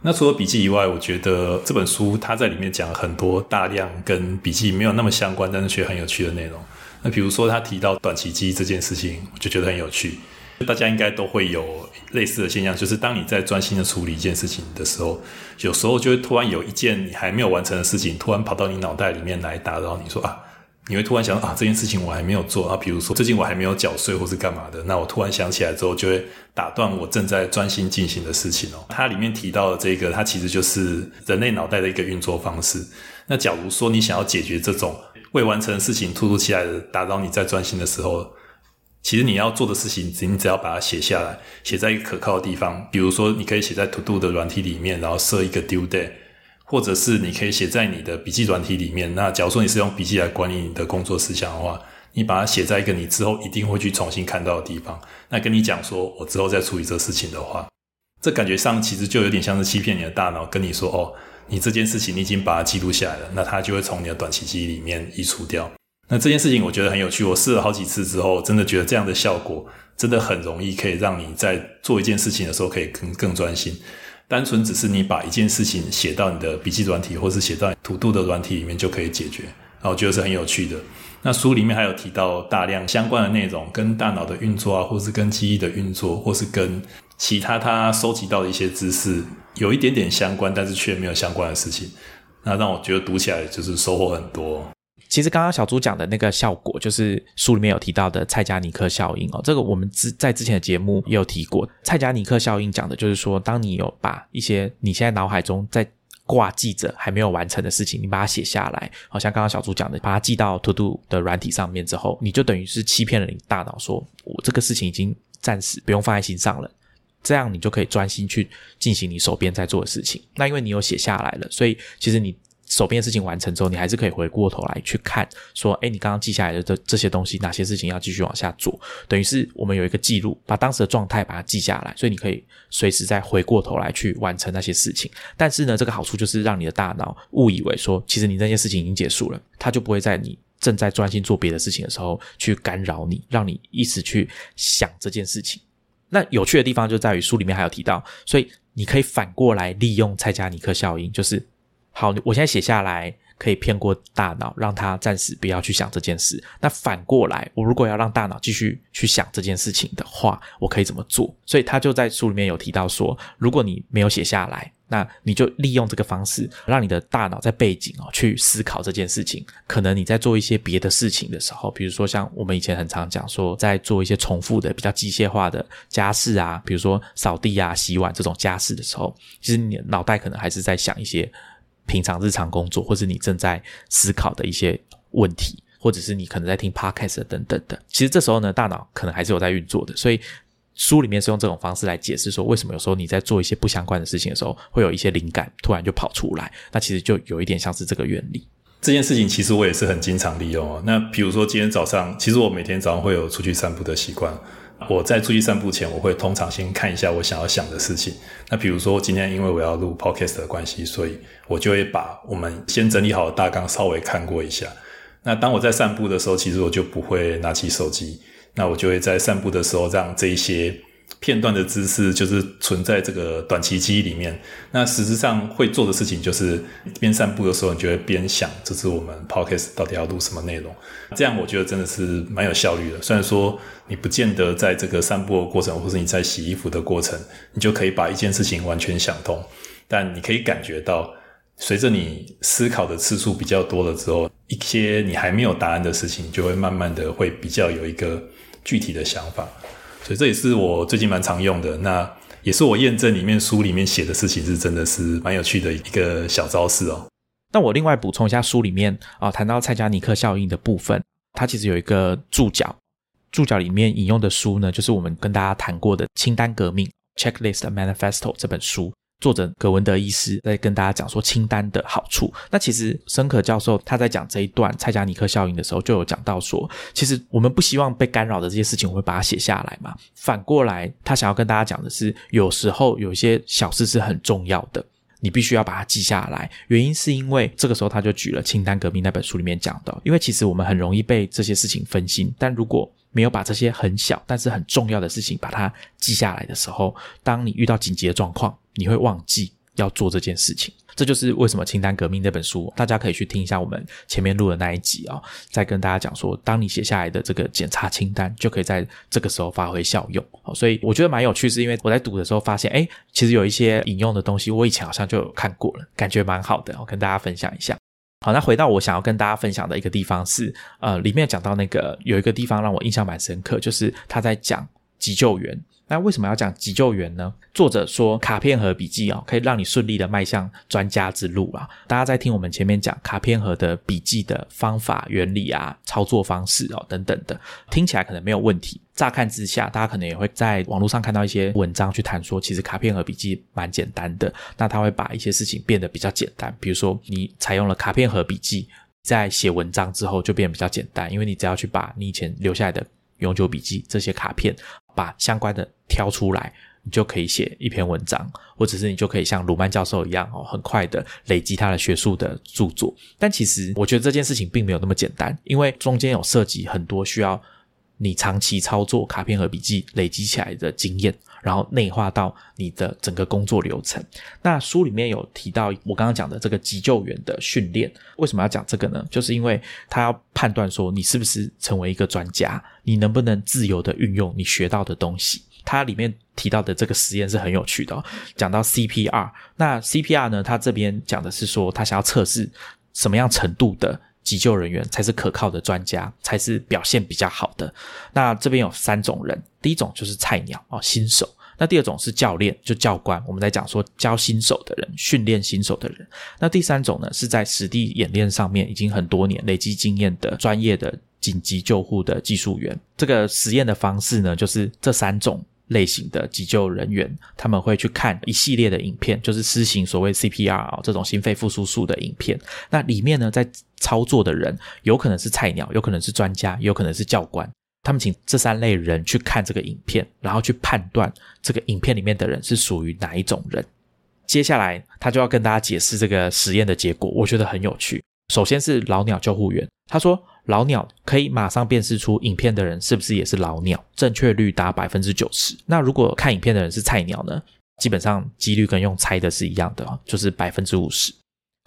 那除了笔记以外，我觉得这本书它在里面讲了很多大量跟笔记没有那么相关，但是却很有趣的内容。那比如说他提到短期记忆这件事情，我就觉得很有趣。大家应该都会有类似的现象，就是当你在专心的处理一件事情的时候，有时候就会突然有一件你还没有完成的事情，突然跑到你脑袋里面来打扰你，说啊，你会突然想啊，这件事情我还没有做啊，比如说最近我还没有缴税或是干嘛的，那我突然想起来之后，就会打断我正在专心进行的事情哦。它里面提到的这个，它其实就是人类脑袋的一个运作方式。那假如说你想要解决这种未完成的事情突如其来的打扰你在专心的时候，其实你要做的事情，你只要把它写下来，写在一个可靠的地方。比如说，你可以写在 To Do 的软体里面，然后设一个 Due Day，或者是你可以写在你的笔记软体里面。那假如说你是用笔记来管理你的工作事项的话，你把它写在一个你之后一定会去重新看到的地方。那跟你讲说，我之后再处理这事情的话，这感觉上其实就有点像是欺骗你的大脑，跟你说哦，你这件事情你已经把它记录下来了，那它就会从你的短期记忆里面移除掉。那这件事情我觉得很有趣，我试了好几次之后，真的觉得这样的效果真的很容易，可以让你在做一件事情的时候可以更更专心。单纯只是你把一件事情写到你的笔记软体，或是写到土度的软体里面就可以解决，然后我觉得是很有趣的。那书里面还有提到大量相关的内容，跟大脑的运作啊，或是跟记忆的运作，或是跟其他他收集到的一些知识有一点点相关，但是却没有相关的事情，那让我觉得读起来就是收获很多。其实刚刚小猪讲的那个效果，就是书里面有提到的蔡加尼克效应哦。这个我们之在之前的节目也有提过。蔡加尼克效应讲的就是说，当你有把一些你现在脑海中在挂记着还没有完成的事情，你把它写下来，好像刚刚小猪讲的，把它记到 To Do 的软体上面之后，你就等于是欺骗了你大脑，说我这个事情已经暂时不用放在心上了。这样你就可以专心去进行你手边在做的事情。那因为你有写下来了，所以其实你手边的事情完成之后，你还是可以回过头来去看，说，哎，你刚刚记下来的这这些东西，哪些事情要继续往下做？等于是我们有一个记录，把当时的状态把它记下来，所以你可以随时再回过头来去完成那些事情。但是呢，这个好处就是让你的大脑误以为说，其实你那些事情已经结束了，它就不会在你正在专心做别的事情的时候去干扰你，让你一直去想这件事情。那有趣的地方就在于书里面还有提到，所以你可以反过来利用蔡加尼克效应，就是好，我现在写下来可以骗过大脑，让他暂时不要去想这件事。那反过来，我如果要让大脑继续去想这件事情的话，我可以怎么做？所以他就在书里面有提到说，如果你没有写下来。那你就利用这个方式，让你的大脑在背景哦去思考这件事情。可能你在做一些别的事情的时候，比如说像我们以前很常讲说，在做一些重复的、比较机械化的家事啊，比如说扫地啊、洗碗这种家事的时候，其实你脑袋可能还是在想一些平常日常工作，或是你正在思考的一些问题，或者是你可能在听 podcast 等等的。其实这时候呢，大脑可能还是有在运作的，所以。书里面是用这种方式来解释说，为什么有时候你在做一些不相关的事情的时候，会有一些灵感突然就跑出来。那其实就有一点像是这个原理。这件事情其实我也是很经常利用哦。那比如说今天早上，其实我每天早上会有出去散步的习惯。我在出去散步前，我会通常先看一下我想要想的事情。那比如说今天因为我要录 podcast 的关系，所以我就会把我们先整理好的大纲稍微看过一下。那当我在散步的时候，其实我就不会拿起手机。那我就会在散步的时候，让这一些片段的知识就是存在这个短期记忆里面。那实质上会做的事情，就是边散步的时候，你就会边想，这是我们 podcast 到底要录什么内容。这样我觉得真的是蛮有效率的。虽然说你不见得在这个散步的过程，或是你在洗衣服的过程，你就可以把一件事情完全想通，但你可以感觉到，随着你思考的次数比较多了之后，一些你还没有答案的事情，就会慢慢的会比较有一个。具体的想法，所以这也是我最近蛮常用的。那也是我验证里面书里面写的事情是真的是蛮有趣的一个小招式哦。那我另外补充一下书里面啊谈到蔡加尼克效应的部分，它其实有一个注脚，注脚里面引用的书呢，就是我们跟大家谈过的《清单革命》（Checklist Manifesto） 这本书。作者葛文德医师在跟大家讲说清单的好处。那其实申可教授他在讲这一段蔡加尼克效应的时候，就有讲到说，其实我们不希望被干扰的这些事情，我会把它写下来嘛。反过来，他想要跟大家讲的是，有时候有一些小事是很重要的，你必须要把它记下来。原因是因为这个时候他就举了《清单革命》那本书里面讲的，因为其实我们很容易被这些事情分心，但如果没有把这些很小但是很重要的事情把它记下来的时候，当你遇到紧急的状况，你会忘记要做这件事情。这就是为什么《清单革命》那本书，大家可以去听一下我们前面录的那一集啊，再跟大家讲说，当你写下来的这个检查清单，就可以在这个时候发挥效用。所以我觉得蛮有趣，是因为我在读的时候发现，哎，其实有一些引用的东西，我以前好像就有看过了，感觉蛮好的，我跟大家分享一下。好，那回到我想要跟大家分享的一个地方是，呃，里面讲到那个有一个地方让我印象蛮深刻，就是他在讲急救员。那为什么要讲急救员呢？作者说，卡片和笔记哦，可以让你顺利的迈向专家之路啊。大家在听我们前面讲卡片盒的笔记的方法、原理啊、操作方式哦等等的，听起来可能没有问题。乍看之下，大家可能也会在网络上看到一些文章去谈说，其实卡片和笔记蛮简单的。那他会把一些事情变得比较简单，比如说你采用了卡片和笔记，在写文章之后就变得比较简单，因为你只要去把你以前留下来的永久笔记这些卡片。把相关的挑出来，你就可以写一篇文章，或者是你就可以像鲁曼教授一样哦，很快的累积他的学术的著作。但其实我觉得这件事情并没有那么简单，因为中间有涉及很多需要你长期操作卡片和笔记累积起来的经验，然后内化到你的整个工作流程。那书里面有提到我刚刚讲的这个急救员的训练，为什么要讲这个呢？就是因为他要判断说你是不是成为一个专家。你能不能自由的运用你学到的东西？它里面提到的这个实验是很有趣的，讲到 CPR。那 CPR 呢？它这边讲的是说，他想要测试什么样程度的急救人员才是可靠的专家，才是表现比较好的。那这边有三种人，第一种就是菜鸟哦，新手；那第二种是教练，就教官，我们在讲说教新手的人，训练新手的人；那第三种呢，是在实地演练上面已经很多年累积经验的专业的紧急救护的技术员。这个实验的方式呢，就是这三种。类型的急救人员，他们会去看一系列的影片，就是施行所谓 CPR 这种心肺复苏术的影片。那里面呢，在操作的人有可能是菜鸟，有可能是专家，有可能是教官。他们请这三类人去看这个影片，然后去判断这个影片里面的人是属于哪一种人。接下来，他就要跟大家解释这个实验的结果，我觉得很有趣。首先是老鸟救护员，他说。老鸟可以马上辨识出影片的人是不是也是老鸟，正确率达百分之九十。那如果看影片的人是菜鸟呢？基本上几率跟用猜的是一样的，就是百分之五十。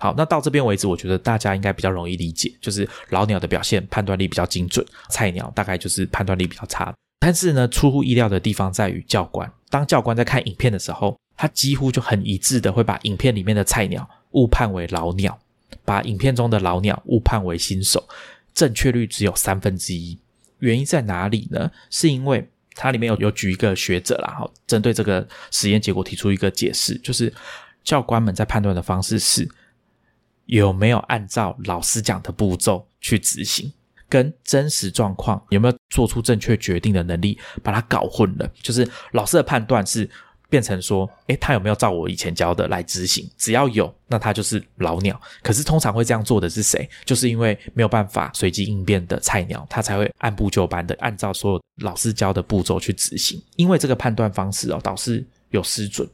好，那到这边为止，我觉得大家应该比较容易理解，就是老鸟的表现判断力比较精准，菜鸟大概就是判断力比较差。但是呢，出乎意料的地方在于教官，当教官在看影片的时候，他几乎就很一致的会把影片里面的菜鸟误判为老鸟，把影片中的老鸟误判为新手。正确率只有三分之一，原因在哪里呢？是因为它里面有有举一个学者啦，哈，针对这个实验结果提出一个解释，就是教官们在判断的方式是有没有按照老师讲的步骤去执行，跟真实状况有没有做出正确决定的能力，把它搞混了。就是老师的判断是。变成说，诶，他有没有照我以前教的来执行？只要有，那他就是老鸟。可是通常会这样做的是谁？就是因为没有办法随机应变的菜鸟，他才会按部就班的按照所有老师教的步骤去执行。因为这个判断方式哦，导致有失准。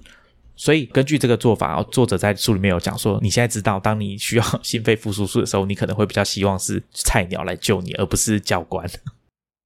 所以根据这个做法哦，作者在书里面有讲说，你现在知道，当你需要心肺复苏术的时候，你可能会比较希望是菜鸟来救你，而不是教官。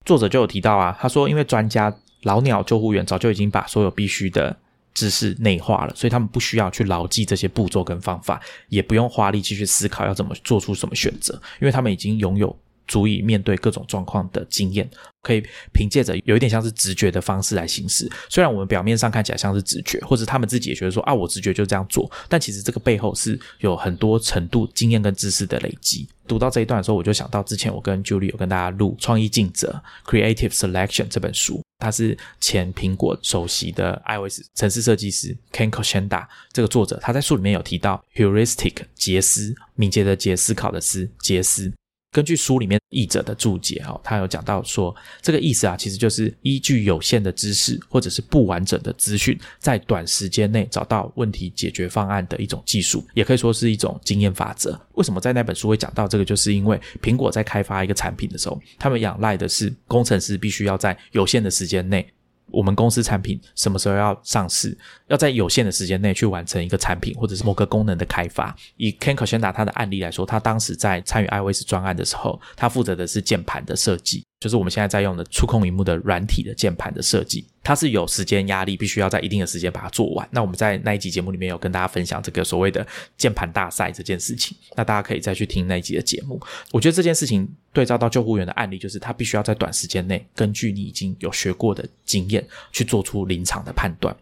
作者就有提到啊，他说，因为专家。老鸟救护员早就已经把所有必须的知识内化了，所以他们不需要去牢记这些步骤跟方法，也不用花力气去思考要怎么做出什么选择，因为他们已经拥有。足以面对各种状况的经验，可以凭借着有一点像是直觉的方式来行事。虽然我们表面上看起来像是直觉，或者他们自己也觉得说啊，我直觉就这样做，但其实这个背后是有很多程度经验跟知识的累积。读到这一段的时候，我就想到之前我跟 Julie 有跟大家录《创意尽责 Creative Selection》这本书，他是前苹果首席的 iOS 城市设计师 Ken Koshenda 这个作者，他在书里面有提到 heuristic 杰斯，敏捷的捷，思考的思，杰斯。根据书里面译者的注解，哈，他有讲到说，这个意思啊，其实就是依据有限的知识或者是不完整的资讯，在短时间内找到问题解决方案的一种技术，也可以说是一种经验法则。为什么在那本书会讲到这个？就是因为苹果在开发一个产品的时候，他们仰赖的是工程师必须要在有限的时间内。我们公司产品什么时候要上市？要在有限的时间内去完成一个产品或者是某个功能的开发。以 Ken k o s h e n d a 他的案例来说，他当时在参与 iOS 专案的时候，他负责的是键盘的设计。就是我们现在在用的触控荧幕的软体的键盘的设计，它是有时间压力，必须要在一定的时间把它做完。那我们在那一集节目里面有跟大家分享这个所谓的键盘大赛这件事情，那大家可以再去听那一集的节目。我觉得这件事情对照到救护员的案例，就是他必须要在短时间内，根据你已经有学过的经验去做出临场的判断，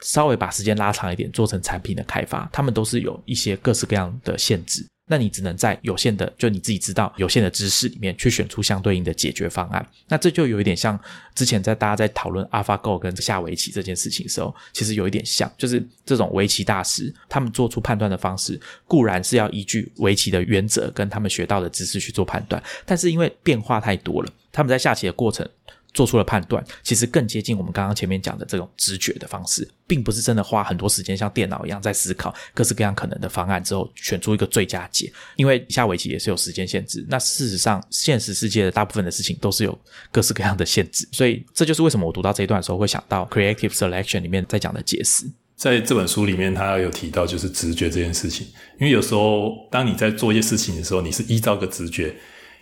稍微把时间拉长一点，做成产品的开发，他们都是有一些各式各样的限制。那你只能在有限的，就你自己知道有限的知识里面去选出相对应的解决方案。那这就有一点像之前在大家在讨论 AlphaGo 跟下围棋这件事情的时候，其实有一点像，就是这种围棋大师他们做出判断的方式，固然是要依据围棋的原则跟他们学到的知识去做判断，但是因为变化太多了，他们在下棋的过程。做出了判断，其实更接近我们刚刚前面讲的这种直觉的方式，并不是真的花很多时间像电脑一样在思考各式各样可能的方案之后选出一个最佳解。因为下围棋也是有时间限制，那事实上现实世界的大部分的事情都是有各式各样的限制，所以这就是为什么我读到这一段的时候会想到 creative selection 里面在讲的解释。在这本书里面，他有提到就是直觉这件事情，因为有时候当你在做一些事情的时候，你是依照个直觉。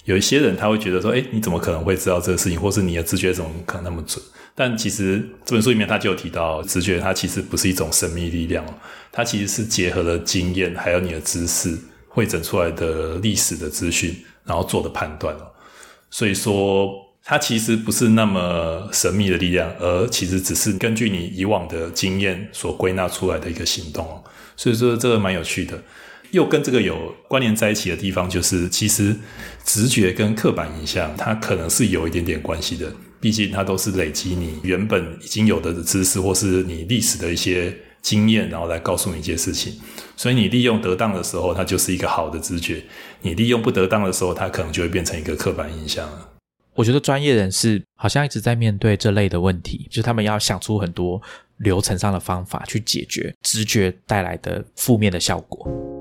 有一些人他会觉得说，哎，你怎么可能会知道这个事情，或是你的直觉怎么可能那么准？但其实这本书里面他就有提到，直觉它其实不是一种神秘力量，它其实是结合了经验还有你的知识汇整出来的历史的资讯，然后做的判断哦。所以说，它其实不是那么神秘的力量，而其实只是根据你以往的经验所归纳出来的一个行动哦。所以说，这个蛮有趣的。又跟这个有关联在一起的地方，就是其实直觉跟刻板印象，它可能是有一点点关系的。毕竟它都是累积你原本已经有的知识，或是你历史的一些经验，然后来告诉你一些事情。所以你利用得当的时候，它就是一个好的直觉；你利用不得当的时候，它可能就会变成一个刻板印象了。我觉得专业人士好像一直在面对这类的问题，就是他们要想出很多流程上的方法去解决直觉带来的负面的效果。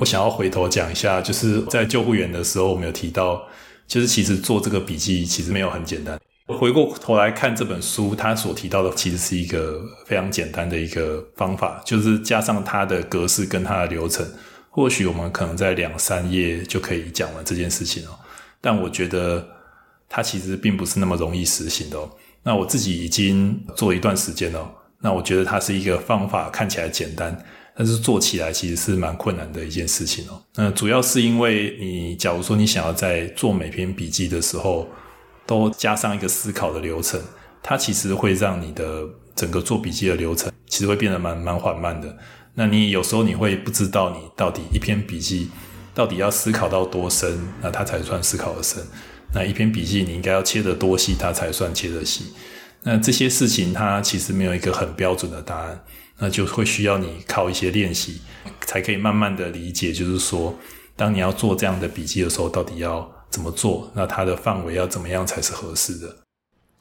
我想要回头讲一下，就是在救护员的时候，我们有提到，就是其实做这个笔记其实没有很简单。我回过头来看这本书，它所提到的其实是一个非常简单的一个方法，就是加上它的格式跟它的流程，或许我们可能在两三页就可以讲完这件事情哦。但我觉得它其实并不是那么容易实行的哦。那我自己已经做一段时间了，那我觉得它是一个方法，看起来简单，但是做起来其实是蛮困难的一件事情哦。那主要是因为你假如说你想要在做每篇笔记的时候，都加上一个思考的流程，它其实会让你的整个做笔记的流程其实会变得蛮蛮缓慢的。那你有时候你会不知道你到底一篇笔记到底要思考到多深，那它才算思考的深。那一篇笔记你应该要切得多细，它才算切得细。那这些事情它其实没有一个很标准的答案，那就会需要你靠一些练习，才可以慢慢的理解，就是说，当你要做这样的笔记的时候，到底要。怎么做？那它的范围要怎么样才是合适的？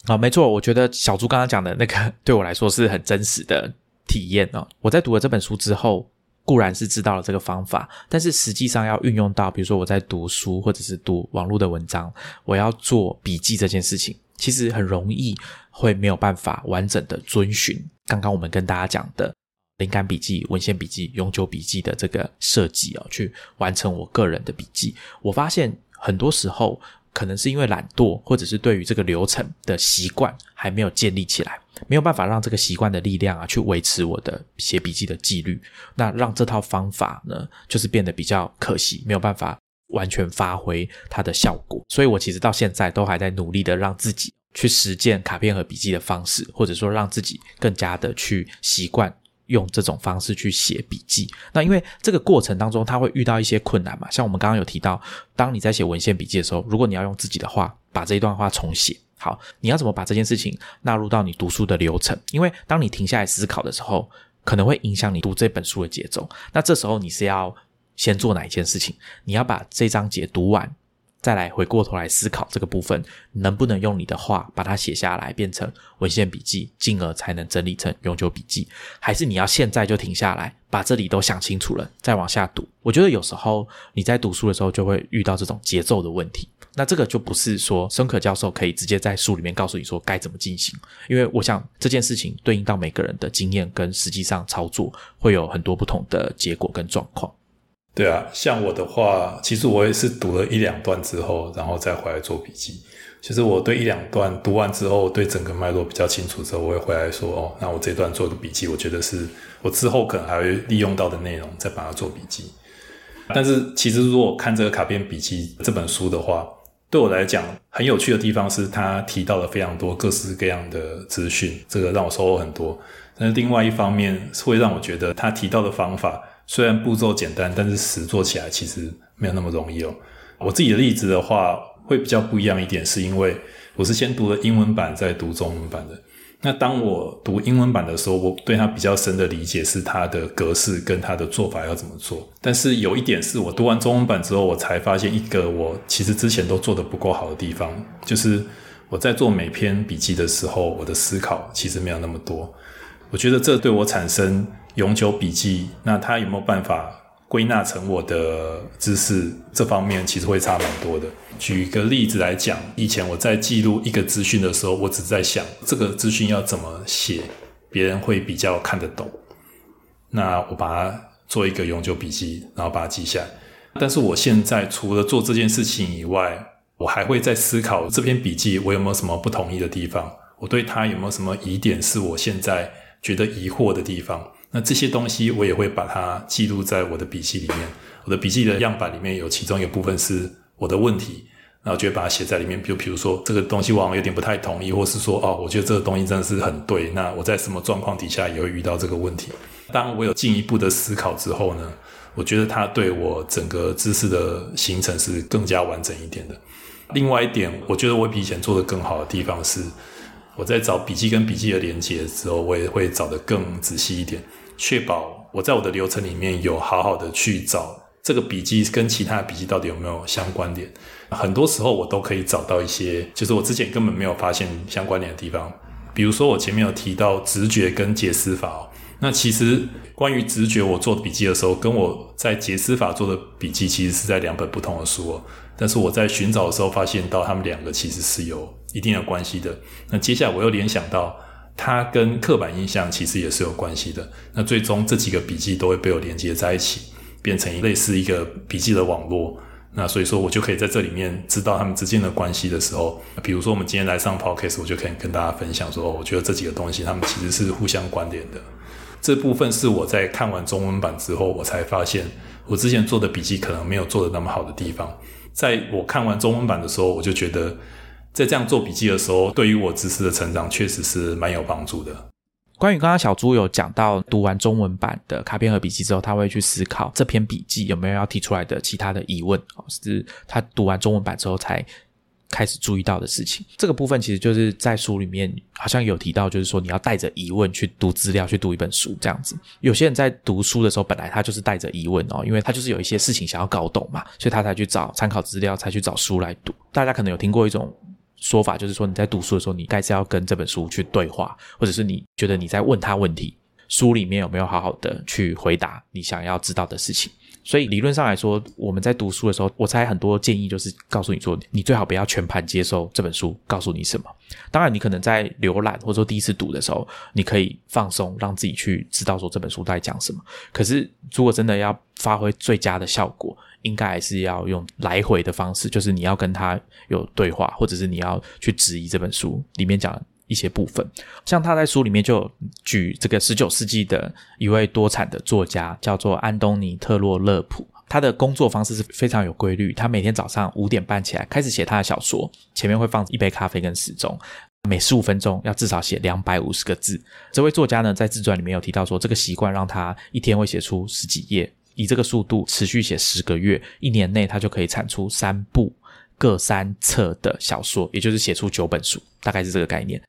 啊，没错，我觉得小朱刚刚讲的那个对我来说是很真实的体验哦。我在读了这本书之后，固然是知道了这个方法，但是实际上要运用到，比如说我在读书或者是读网络的文章，我要做笔记这件事情，其实很容易会没有办法完整的遵循刚刚我们跟大家讲的灵感笔记、文献笔记、永久笔记的这个设计哦，去完成我个人的笔记。我发现。很多时候可能是因为懒惰，或者是对于这个流程的习惯还没有建立起来，没有办法让这个习惯的力量啊去维持我的写笔记的纪律，那让这套方法呢就是变得比较可惜，没有办法完全发挥它的效果。所以我其实到现在都还在努力的让自己去实践卡片和笔记的方式，或者说让自己更加的去习惯。用这种方式去写笔记，那因为这个过程当中他会遇到一些困难嘛，像我们刚刚有提到，当你在写文献笔记的时候，如果你要用自己的话把这一段话重写，好，你要怎么把这件事情纳入到你读书的流程？因为当你停下来思考的时候，可能会影响你读这本书的节奏。那这时候你是要先做哪一件事情？你要把这章节读完。再来回过头来思考这个部分，能不能用你的话把它写下来，变成文献笔记，进而才能整理成永久笔记？还是你要现在就停下来，把这里都想清楚了，再往下读？我觉得有时候你在读书的时候就会遇到这种节奏的问题，那这个就不是说深可教授可以直接在书里面告诉你说该怎么进行，因为我想这件事情对应到每个人的经验跟实际上操作会有很多不同的结果跟状况。对啊，像我的话，其实我也是读了一两段之后，然后再回来做笔记。其实我对一两段读完之后，对整个脉络比较清楚之后，我会回来说：“哦，那我这段做个笔记，我觉得是我之后可能还会利用到的内容，再把它做笔记。”但是，其实如果看这个卡片笔记这本书的话，对我来讲很有趣的地方是，他提到了非常多各式各样的资讯，这个让我收获很多。但是另外一方面，会让我觉得他提到的方法。虽然步骤简单，但是实做起来其实没有那么容易哦。我自己的例子的话，会比较不一样一点，是因为我是先读了英文版，再读中文版的。那当我读英文版的时候，我对它比较深的理解是它的格式跟它的做法要怎么做。但是有一点是我读完中文版之后，我才发现一个我其实之前都做的不够好的地方，就是我在做每篇笔记的时候，我的思考其实没有那么多。我觉得这对我产生。永久笔记，那它有没有办法归纳成我的知识？这方面其实会差蛮多的。举一个例子来讲，以前我在记录一个资讯的时候，我只在想这个资讯要怎么写，别人会比较看得懂。那我把它做一个永久笔记，然后把它记下。但是我现在除了做这件事情以外，我还会在思考这篇笔记我有没有什么不同意的地方，我对它有没有什么疑点是我现在觉得疑惑的地方。那这些东西我也会把它记录在我的笔记里面。我的笔记的样板里面有其中一个部分是我的问题，然后就会把它写在里面。比如，比如说这个东西往往有点不太同意，或是说哦，我觉得这个东西真的是很对。那我在什么状况底下也会遇到这个问题？当我有进一步的思考之后呢，我觉得它对我整个知识的形成是更加完整一点的。另外一点，我觉得我比以前做的更好的地方是，我在找笔记跟笔记的连接的时候，我也会找得更仔细一点，确保我在我的流程里面有好好的去找。这个笔记跟其他的笔记到底有没有相关联？很多时候我都可以找到一些，就是我之前根本没有发现相关联的地方。比如说我前面有提到直觉跟解思法哦，那其实关于直觉，我做笔记的时候，跟我在解思法做的笔记其实是在两本不同的书哦。但是我在寻找的时候发现到，他们两个其实是有一定的关系的。那接下来我又联想到，它跟刻板印象其实也是有关系的。那最终这几个笔记都会被我连接在一起。变成类似一个笔记的网络，那所以说我就可以在这里面知道他们之间的关系的时候，比如说我们今天来上 podcast，我就可以跟大家分享说，我觉得这几个东西他们其实是互相关联的。这部分是我在看完中文版之后，我才发现我之前做的笔记可能没有做的那么好的地方。在我看完中文版的时候，我就觉得在这样做笔记的时候，对于我知识的成长确实是蛮有帮助的。关于刚刚小朱有讲到，读完中文版的卡片和笔记之后，他会去思考这篇笔记有没有要提出来的其他的疑问，是他读完中文版之后才开始注意到的事情。这个部分其实就是在书里面好像有提到，就是说你要带着疑问去读资料，去读一本书这样子。有些人在读书的时候，本来他就是带着疑问哦，因为他就是有一些事情想要搞懂嘛，所以他才去找参考资料，才去找书来读。大家可能有听过一种。说法就是说，你在读书的时候，你该是要跟这本书去对话，或者是你觉得你在问他问题，书里面有没有好好的去回答你想要知道的事情？所以理论上来说，我们在读书的时候，我猜很多建议就是告诉你说，你最好不要全盘接受这本书告诉你什么。当然，你可能在浏览或者说第一次读的时候，你可以放松，让自己去知道说这本书在讲什么。可是，如果真的要发挥最佳的效果，应该还是要用来回的方式，就是你要跟他有对话，或者是你要去质疑这本书里面讲一些部分。像他在书里面就举这个十九世纪的一位多产的作家，叫做安东尼特洛勒普。他的工作方式是非常有规律，他每天早上五点半起来开始写他的小说，前面会放一杯咖啡跟时钟，每十五分钟要至少写两百五十个字。这位作家呢，在自传里面有提到说，这个习惯让他一天会写出十几页。以这个速度持续写十个月，一年内他就可以产出三部各三册的小说，也就是写出九本书，大概是这个概念。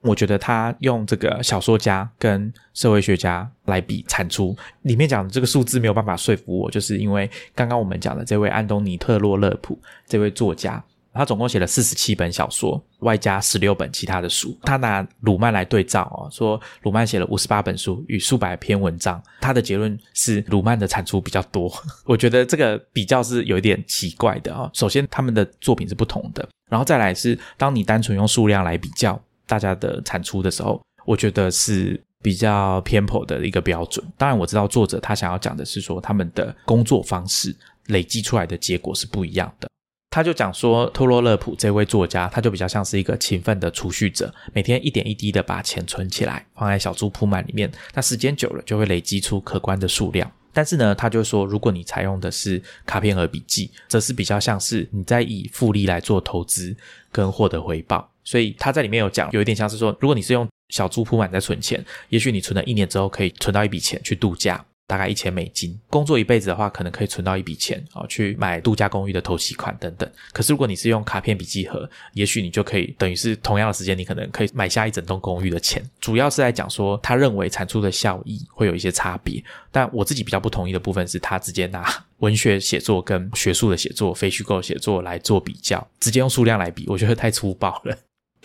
我觉得他用这个小说家跟社会学家来比产出，里面讲的这个数字没有办法说服我，就是因为刚刚我们讲的这位安东尼特洛勒普这位作家。他总共写了四十七本小说，外加十六本其他的书。他拿鲁曼来对照哦，说鲁曼写了五十八本书与数百篇文章，他的结论是鲁曼的产出比较多。我觉得这个比较是有一点奇怪的啊。首先，他们的作品是不同的，然后再来是当你单纯用数量来比较大家的产出的时候，我觉得是比较偏颇的一个标准。当然，我知道作者他想要讲的是说他们的工作方式累积出来的结果是不一样的。他就讲说，托洛勒普这位作家，他就比较像是一个勤奋的储蓄者，每天一点一滴的把钱存起来，放在小猪铺满里面。那时间久了，就会累积出可观的数量。但是呢，他就说，如果你采用的是卡片和笔记，则是比较像是你在以复利来做投资跟获得回报。所以他在里面有讲，有一点像是说，如果你是用小猪铺满在存钱，也许你存了一年之后，可以存到一笔钱去度假。大概一千美金，工作一辈子的话，可能可以存到一笔钱啊，去买度假公寓的头期款等等。可是如果你是用卡片笔记盒，也许你就可以等于是同样的时间，你可能可以买下一整栋公寓的钱。主要是在讲说，他认为产出的效益会有一些差别。但我自己比较不同意的部分是他直接拿文学写作跟学术的写作、非虚构写作来做比较，直接用数量来比，我觉得太粗暴了。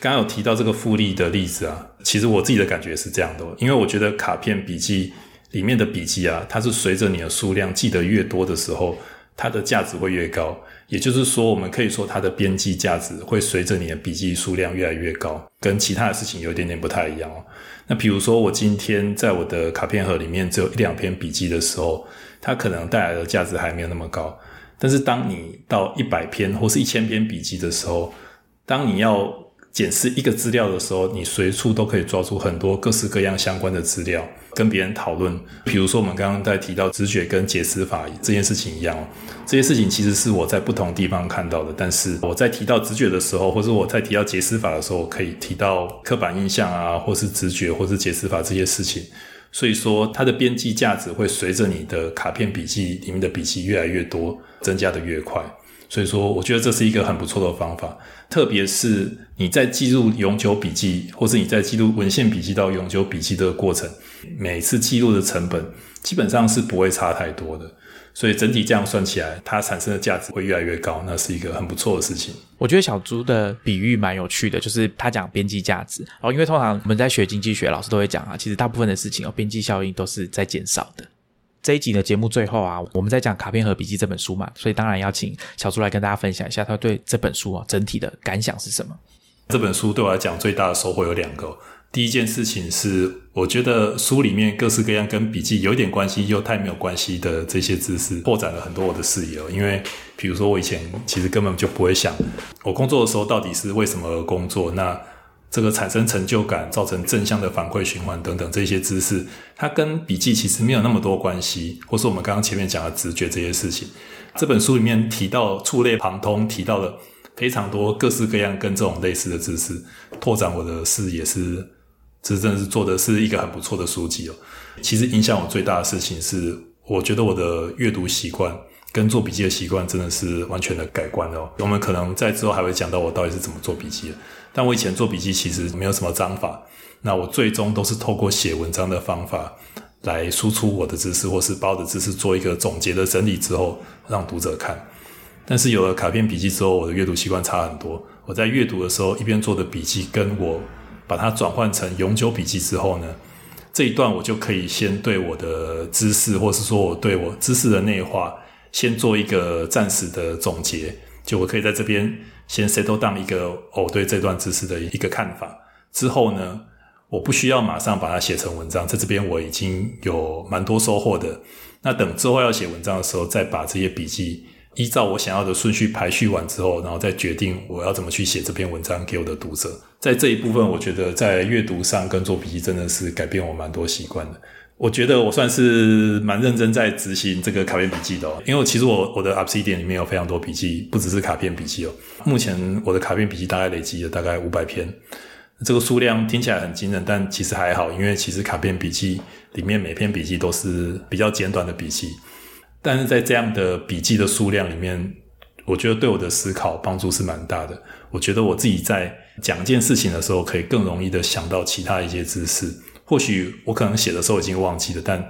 刚刚有提到这个复利的例子啊，其实我自己的感觉是这样的，因为我觉得卡片笔记。里面的笔记啊，它是随着你的数量记得越多的时候，它的价值会越高。也就是说，我们可以说它的边际价值会随着你的笔记数量越来越高，跟其他的事情有一点点不太一样哦。那比如说，我今天在我的卡片盒里面只有一两篇笔记的时候，它可能带来的价值还没有那么高。但是当你到一百篇或是一千篇笔记的时候，当你要检视一个资料的时候，你随处都可以抓出很多各式各样相关的资料，跟别人讨论。比如说，我们刚刚在提到直觉跟解释法这件事情一样，这些事情其实是我在不同地方看到的。但是我在提到直觉的时候，或者我在提到解释法的时候，可以提到刻板印象啊，或是直觉，或是解释法这些事情。所以说，它的边际价值会随着你的卡片笔记里面的笔记越来越多，增加的越快。所以说，我觉得这是一个很不错的方法，特别是你在记录永久笔记，或是你在记录文献笔记到永久笔记的过程，每次记录的成本基本上是不会差太多的。所以整体这样算起来，它产生的价值会越来越高，那是一个很不错的事情。我觉得小猪的比喻蛮有趣的，就是他讲边际价值然哦，因为通常我们在学经济学，老师都会讲啊，其实大部分的事情哦，边际效应都是在减少的。这一集的节目最后啊，我们在讲《卡片和笔记》这本书嘛，所以当然要请小朱来跟大家分享一下他对这本书啊整体的感想是什么。这本书对我来讲最大的收获有两个。第一件事情是，我觉得书里面各式各样跟笔记有点关系又太没有关系的这些知识，拓展了很多我的视野。因为比如说我以前其实根本就不会想，我工作的时候到底是为什么而工作。那这个产生成就感，造成正向的反馈循环等等这些知识，它跟笔记其实没有那么多关系，或是我们刚刚前面讲的直觉这些事情。这本书里面提到触类旁通，提到了非常多各式各样跟这种类似的知识，拓展我的视野是，这真的是做的是一个很不错的书籍哦。其实影响我最大的事情是，我觉得我的阅读习惯跟做笔记的习惯真的是完全的改观了。我们可能在之后还会讲到我到底是怎么做笔记。但我以前做笔记其实没有什么章法，那我最终都是透过写文章的方法来输出我的知识，或是把我的知识做一个总结的整理之后让读者看。但是有了卡片笔记之后，我的阅读习惯差很多。我在阅读的时候一边做的笔记，跟我把它转换成永久笔记之后呢，这一段我就可以先对我的知识，或是说我对我知识的内化，先做一个暂时的总结，就我可以在这边。先 settle down 一个我对这段知识的一个看法之后呢，我不需要马上把它写成文章，在这边我已经有蛮多收获的。那等之后要写文章的时候，再把这些笔记依照我想要的顺序排序完之后，然后再决定我要怎么去写这篇文章给我的读者。在这一部分，我觉得在阅读上跟做笔记真的是改变我蛮多习惯的。我觉得我算是蛮认真在执行这个卡片笔记的哦，因为其实我我的 Obsidian 里面有非常多笔记，不只是卡片笔记哦。目前我的卡片笔记大概累积了大概五百篇，这个数量听起来很惊人，但其实还好，因为其实卡片笔记里面每篇笔记都是比较简短的笔记，但是在这样的笔记的数量里面，我觉得对我的思考帮助是蛮大的。我觉得我自己在讲一件事情的时候，可以更容易的想到其他一些知识。或许我可能写的时候已经忘记了，但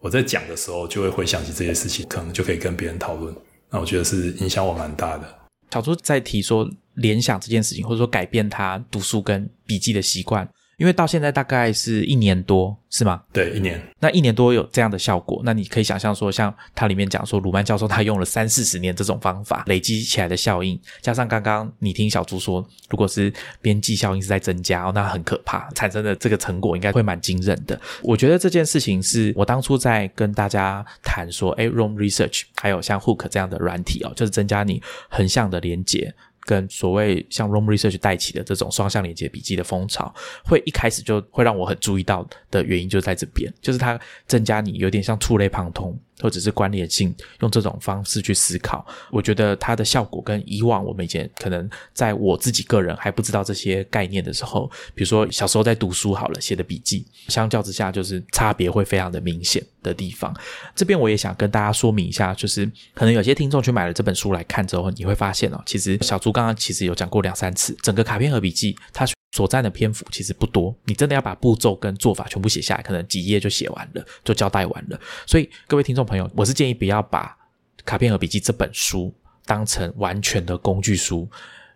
我在讲的时候就会回想起这些事情，可能就可以跟别人讨论。那我觉得是影响我蛮大的。小朱在提说联想这件事情，或者说改变他读书跟笔记的习惯。因为到现在大概是一年多，是吗？对，一年。那一年多有这样的效果，那你可以想象说，像它里面讲说，鲁曼教授他用了三四十年这种方法累积起来的效应，加上刚刚你听小朱说，如果是边际效应是在增加哦，那很可怕，产生的这个成果应该会蛮惊人的。我觉得这件事情是我当初在跟大家谈说，哎，Room Research 还有像 Hook 这样的软体哦，就是增加你横向的连接。跟所谓像 Room Research 带起的这种双向连接笔记的风潮，会一开始就会让我很注意到的原因，就在这边，就是它增加你有点像触类旁通。或者是关联性，用这种方式去思考，我觉得它的效果跟以往我们以前可能在我自己个人还不知道这些概念的时候，比如说小时候在读书好了写的笔记，相较之下就是差别会非常的明显的地方。这边我也想跟大家说明一下，就是可能有些听众去买了这本书来看之后，你会发现哦，其实小猪刚刚其实有讲过两三次，整个卡片和笔记它。所占的篇幅其实不多，你真的要把步骤跟做法全部写下来，可能几页就写完了，就交代完了。所以各位听众朋友，我是建议不要把卡片和笔记这本书当成完全的工具书，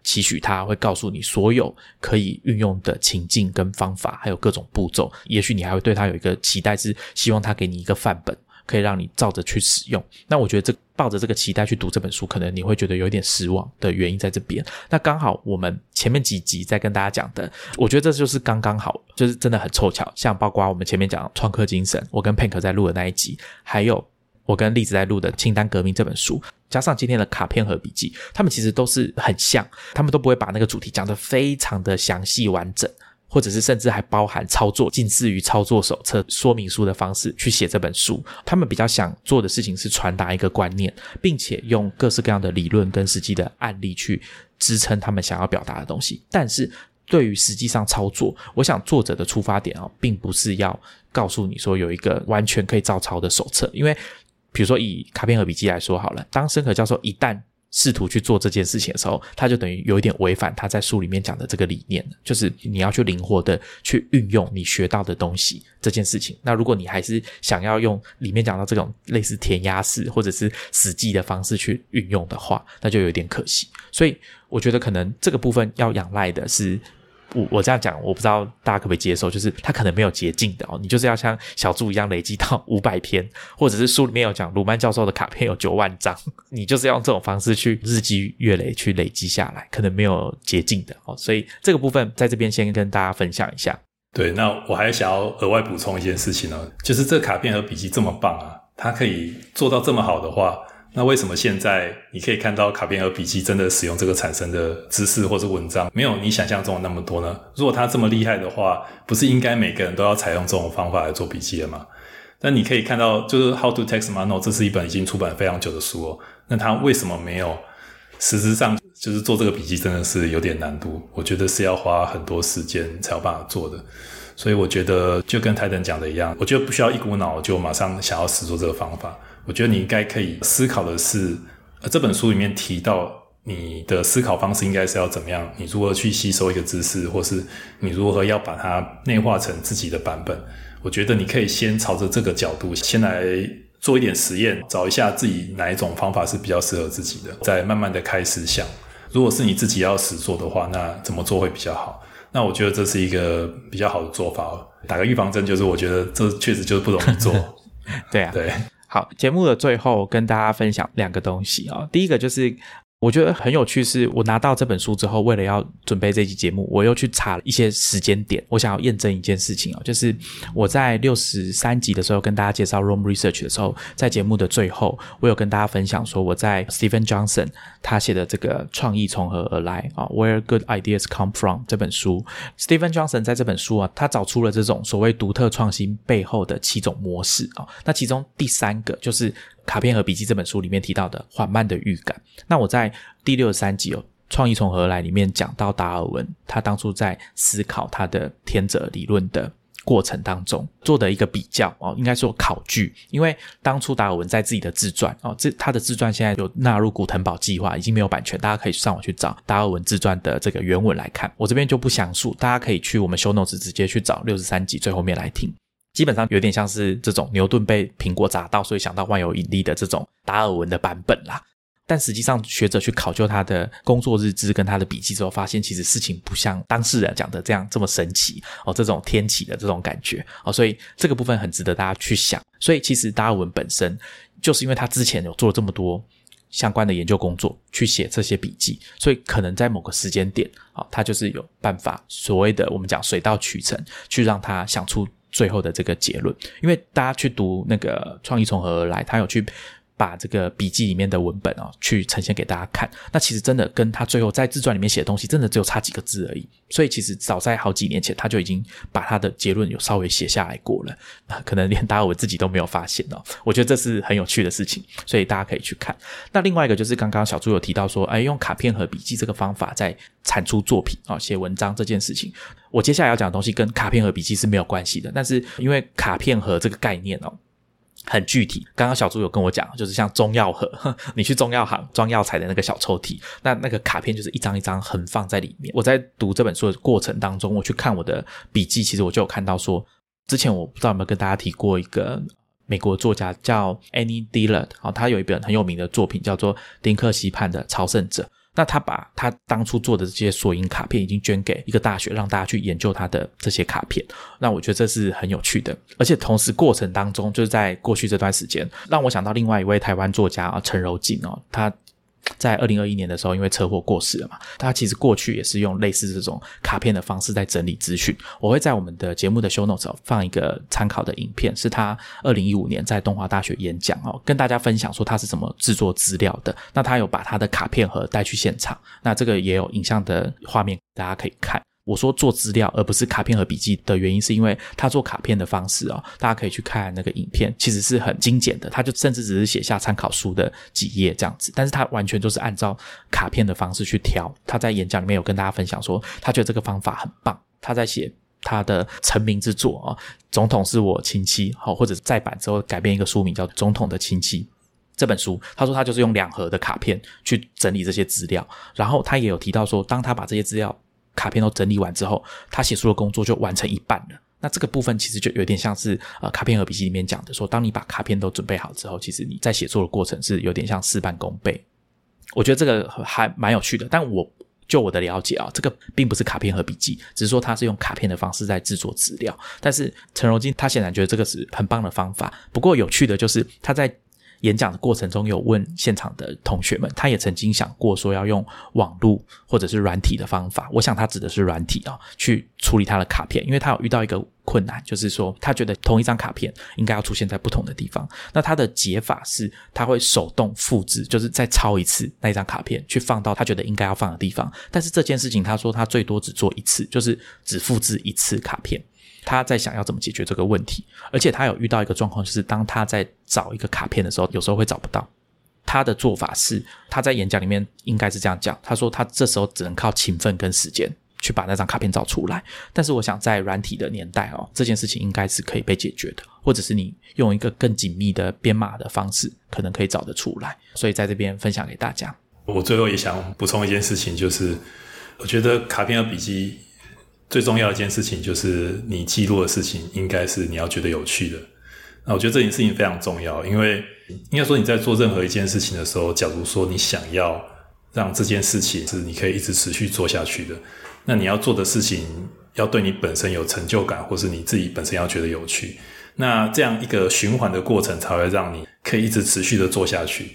期许它会告诉你所有可以运用的情境跟方法，还有各种步骤。也许你还会对它有一个期待，是希望它给你一个范本。可以让你照着去使用，那我觉得这抱着这个期待去读这本书，可能你会觉得有点失望的原因在这边。那刚好我们前面几集在跟大家讲的，我觉得这就是刚刚好，就是真的很凑巧。像包括我们前面讲创客精神，我跟 Pink 在录的那一集，还有我跟栗子在录的清单革命这本书，加上今天的卡片和笔记，他们其实都是很像，他们都不会把那个主题讲得非常的详细完整。或者是甚至还包含操作，近似于操作手册、说明书的方式去写这本书。他们比较想做的事情是传达一个观念，并且用各式各样的理论跟实际的案例去支撑他们想要表达的东西。但是对于实际上操作，我想作者的出发点啊，并不是要告诉你说有一个完全可以照抄的手册。因为比如说以卡片和笔记来说好了，当申可教授一旦试图去做这件事情的时候，他就等于有一点违反他在书里面讲的这个理念就是你要去灵活的去运用你学到的东西这件事情。那如果你还是想要用里面讲到这种类似填鸭式或者是死记的方式去运用的话，那就有点可惜。所以我觉得可能这个部分要仰赖的是。我我这样讲，我不知道大家可不可以接受，就是它可能没有捷径的哦，你就是要像小猪一样累积到五百篇，或者是书里面有讲鲁曼教授的卡片有九万张，你就是要用这种方式去日积月累去累积下来，可能没有捷径的哦，所以这个部分在这边先跟大家分享一下。对，那我还想要额外补充一件事情呢，就是这卡片和笔记这么棒啊，它可以做到这么好的话。那为什么现在你可以看到卡片和笔记真的使用这个产生的知识或者文章没有你想象中的那么多呢？如果它这么厉害的话，不是应该每个人都要采用这种方法来做笔记了吗？但你可以看到，就是《How to Text Mono》这是一本已经出版非常久的书哦。那它为什么没有？实质上就是做这个笔记真的是有点难度，我觉得是要花很多时间才有办法做的。所以我觉得就跟泰登讲的一样，我觉得不需要一股脑就马上想要实做这个方法。我觉得你应该可以思考的是，呃，这本书里面提到你的思考方式应该是要怎么样？你如何去吸收一个知识，或是你如何要把它内化成自己的版本？我觉得你可以先朝着这个角度先来做一点实验，找一下自己哪一种方法是比较适合自己的，再慢慢的开始想，如果是你自己要实做的话，那怎么做会比较好？那我觉得这是一个比较好的做法。打个预防针，就是我觉得这确实就是不容易做。对啊，对。好，节目的最后跟大家分享两个东西哦。第一个就是我觉得很有趣，是我拿到这本书之后，为了要准备这期节目，我又去查了一些时间点，我想要验证一件事情啊，就是我在六十三集的时候跟大家介绍 rom Research 的时候，在节目的最后，我有跟大家分享说，我在 Stephen Johnson 他写的这个创意从何而来啊，Where Good Ideas Come From 这本书，Stephen Johnson 在这本书啊，他找出了这种所谓独特创新背后的七种模式啊。那其中第三个就是卡片和笔记这本书里面提到的缓慢的预感。那我在第六十三集哦，创意从何来里面讲到达尔文，他当初在思考他的天择理论的。过程当中做的一个比较哦，应该说考据，因为当初达尔文在自己的自传哦，这他的自传现在有纳入古腾堡计划，已经没有版权，大家可以上网去找达尔文自传的这个原文来看。我这边就不详述，大家可以去我们 show notes 直接去找六十三集最后面来听。基本上有点像是这种牛顿被苹果砸到，所以想到万有引力的这种达尔文的版本啦。但实际上，学者去考究他的工作日志跟他的笔记之后，发现其实事情不像当事人讲的这样这么神奇哦，这种天启的这种感觉哦，所以这个部分很值得大家去想。所以其实达尔文本身就是因为他之前有做这么多相关的研究工作，去写这些笔记，所以可能在某个时间点啊，他就是有办法所谓的我们讲水到渠成，去让他想出最后的这个结论。因为大家去读那个创意从何而来，他有去。把这个笔记里面的文本啊，去呈现给大家看。那其实真的跟他最后在自传里面写的东西，真的只有差几个字而已。所以其实早在好几年前，他就已经把他的结论有稍微写下来过了。那可能连达尔文自己都没有发现哦。我觉得这是很有趣的事情，所以大家可以去看。那另外一个就是刚刚小朱有提到说，哎，用卡片和笔记这个方法在产出作品啊，写文章这件事情，我接下来要讲的东西跟卡片和笔记是没有关系的。但是因为卡片和这个概念哦。很具体，刚刚小朱有跟我讲，就是像中药盒，你去中药行装药材的那个小抽屉，那那个卡片就是一张一张横放在里面。我在读这本书的过程当中，我去看我的笔记，其实我就有看到说，之前我不知道有没有跟大家提过一个美国作家叫 Annie Dillard，啊，他有一本很有名的作品叫做《丁克西畔的朝圣者》。那他把他当初做的这些索引卡片，已经捐给一个大学，让大家去研究他的这些卡片。那我觉得这是很有趣的，而且同时过程当中，就是在过去这段时间，让我想到另外一位台湾作家啊，陈柔静哦，他在二零二一年的时候，因为车祸过世了嘛。他其实过去也是用类似这种卡片的方式在整理资讯。我会在我们的节目的 show notes 放一个参考的影片，是他二零一五年在东华大学演讲哦，跟大家分享说他是怎么制作资料的。那他有把他的卡片盒带去现场，那这个也有影像的画面，大家可以看。我说做资料而不是卡片和笔记的原因，是因为他做卡片的方式哦，大家可以去看那个影片，其实是很精简的。他就甚至只是写下参考书的几页这样子，但是他完全就是按照卡片的方式去挑。他在演讲里面有跟大家分享说，他觉得这个方法很棒。他在写他的成名之作啊，《总统是我亲戚》好，或者再版之后改编一个书名叫《总统的亲戚》这本书。他说他就是用两盒的卡片去整理这些资料，然后他也有提到说，当他把这些资料。卡片都整理完之后，他写书的工作就完成一半了。那这个部分其实就有点像是呃卡片和笔记里面讲的，说当你把卡片都准备好之后，其实你在写作的过程是有点像事半功倍。我觉得这个还蛮有趣的。但我就我的了解啊，这个并不是卡片和笔记，只是说他是用卡片的方式在制作资料。但是陈荣金他显然觉得这个是很棒的方法。不过有趣的就是他在。演讲的过程中有问现场的同学们，他也曾经想过说要用网络或者是软体的方法。我想他指的是软体啊，去处理他的卡片，因为他有遇到一个困难，就是说他觉得同一张卡片应该要出现在不同的地方。那他的解法是他会手动复制，就是再抄一次那一张卡片去放到他觉得应该要放的地方。但是这件事情他说他最多只做一次，就是只复制一次卡片。他在想要怎么解决这个问题，而且他有遇到一个状况，就是当他在找一个卡片的时候，有时候会找不到。他的做法是，他在演讲里面应该是这样讲，他说他这时候只能靠勤奋跟时间去把那张卡片找出来。但是我想在软体的年代哦，这件事情应该是可以被解决的，或者是你用一个更紧密的编码的方式，可能可以找得出来。所以在这边分享给大家。我最后也想补充一件事情，就是我觉得卡片和笔记。最重要一件事情就是你记录的事情应该是你要觉得有趣的。那我觉得这件事情非常重要，因为应该说你在做任何一件事情的时候，假如说你想要让这件事情是你可以一直持续做下去的，那你要做的事情要对你本身有成就感，或是你自己本身要觉得有趣。那这样一个循环的过程才会让你可以一直持续的做下去。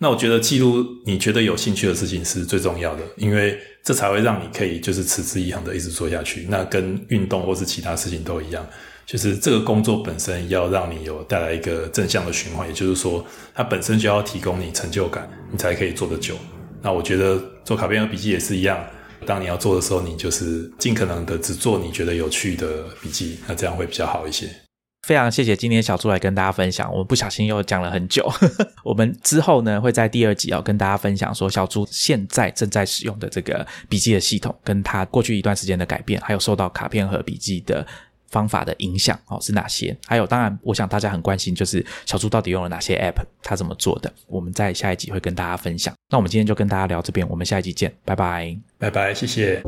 那我觉得记录你觉得有兴趣的事情是最重要的，因为这才会让你可以就是持之以恒的一直做下去。那跟运动或是其他事情都一样，就是这个工作本身要让你有带来一个正向的循环，也就是说，它本身就要提供你成就感，你才可以做得久。那我觉得做卡片和笔记也是一样，当你要做的时候，你就是尽可能的只做你觉得有趣的笔记，那这样会比较好一些。非常谢谢今天小猪来跟大家分享，我们不小心又讲了很久。我们之后呢会在第二集要跟大家分享说小猪现在正在使用的这个笔记的系统，跟他过去一段时间的改变，还有受到卡片和笔记的方法的影响哦是哪些？还有当然，我想大家很关心就是小猪到底用了哪些 App，他怎么做的？我们在下一集会跟大家分享。那我们今天就跟大家聊这边，我们下一集见，拜拜，拜拜，谢谢。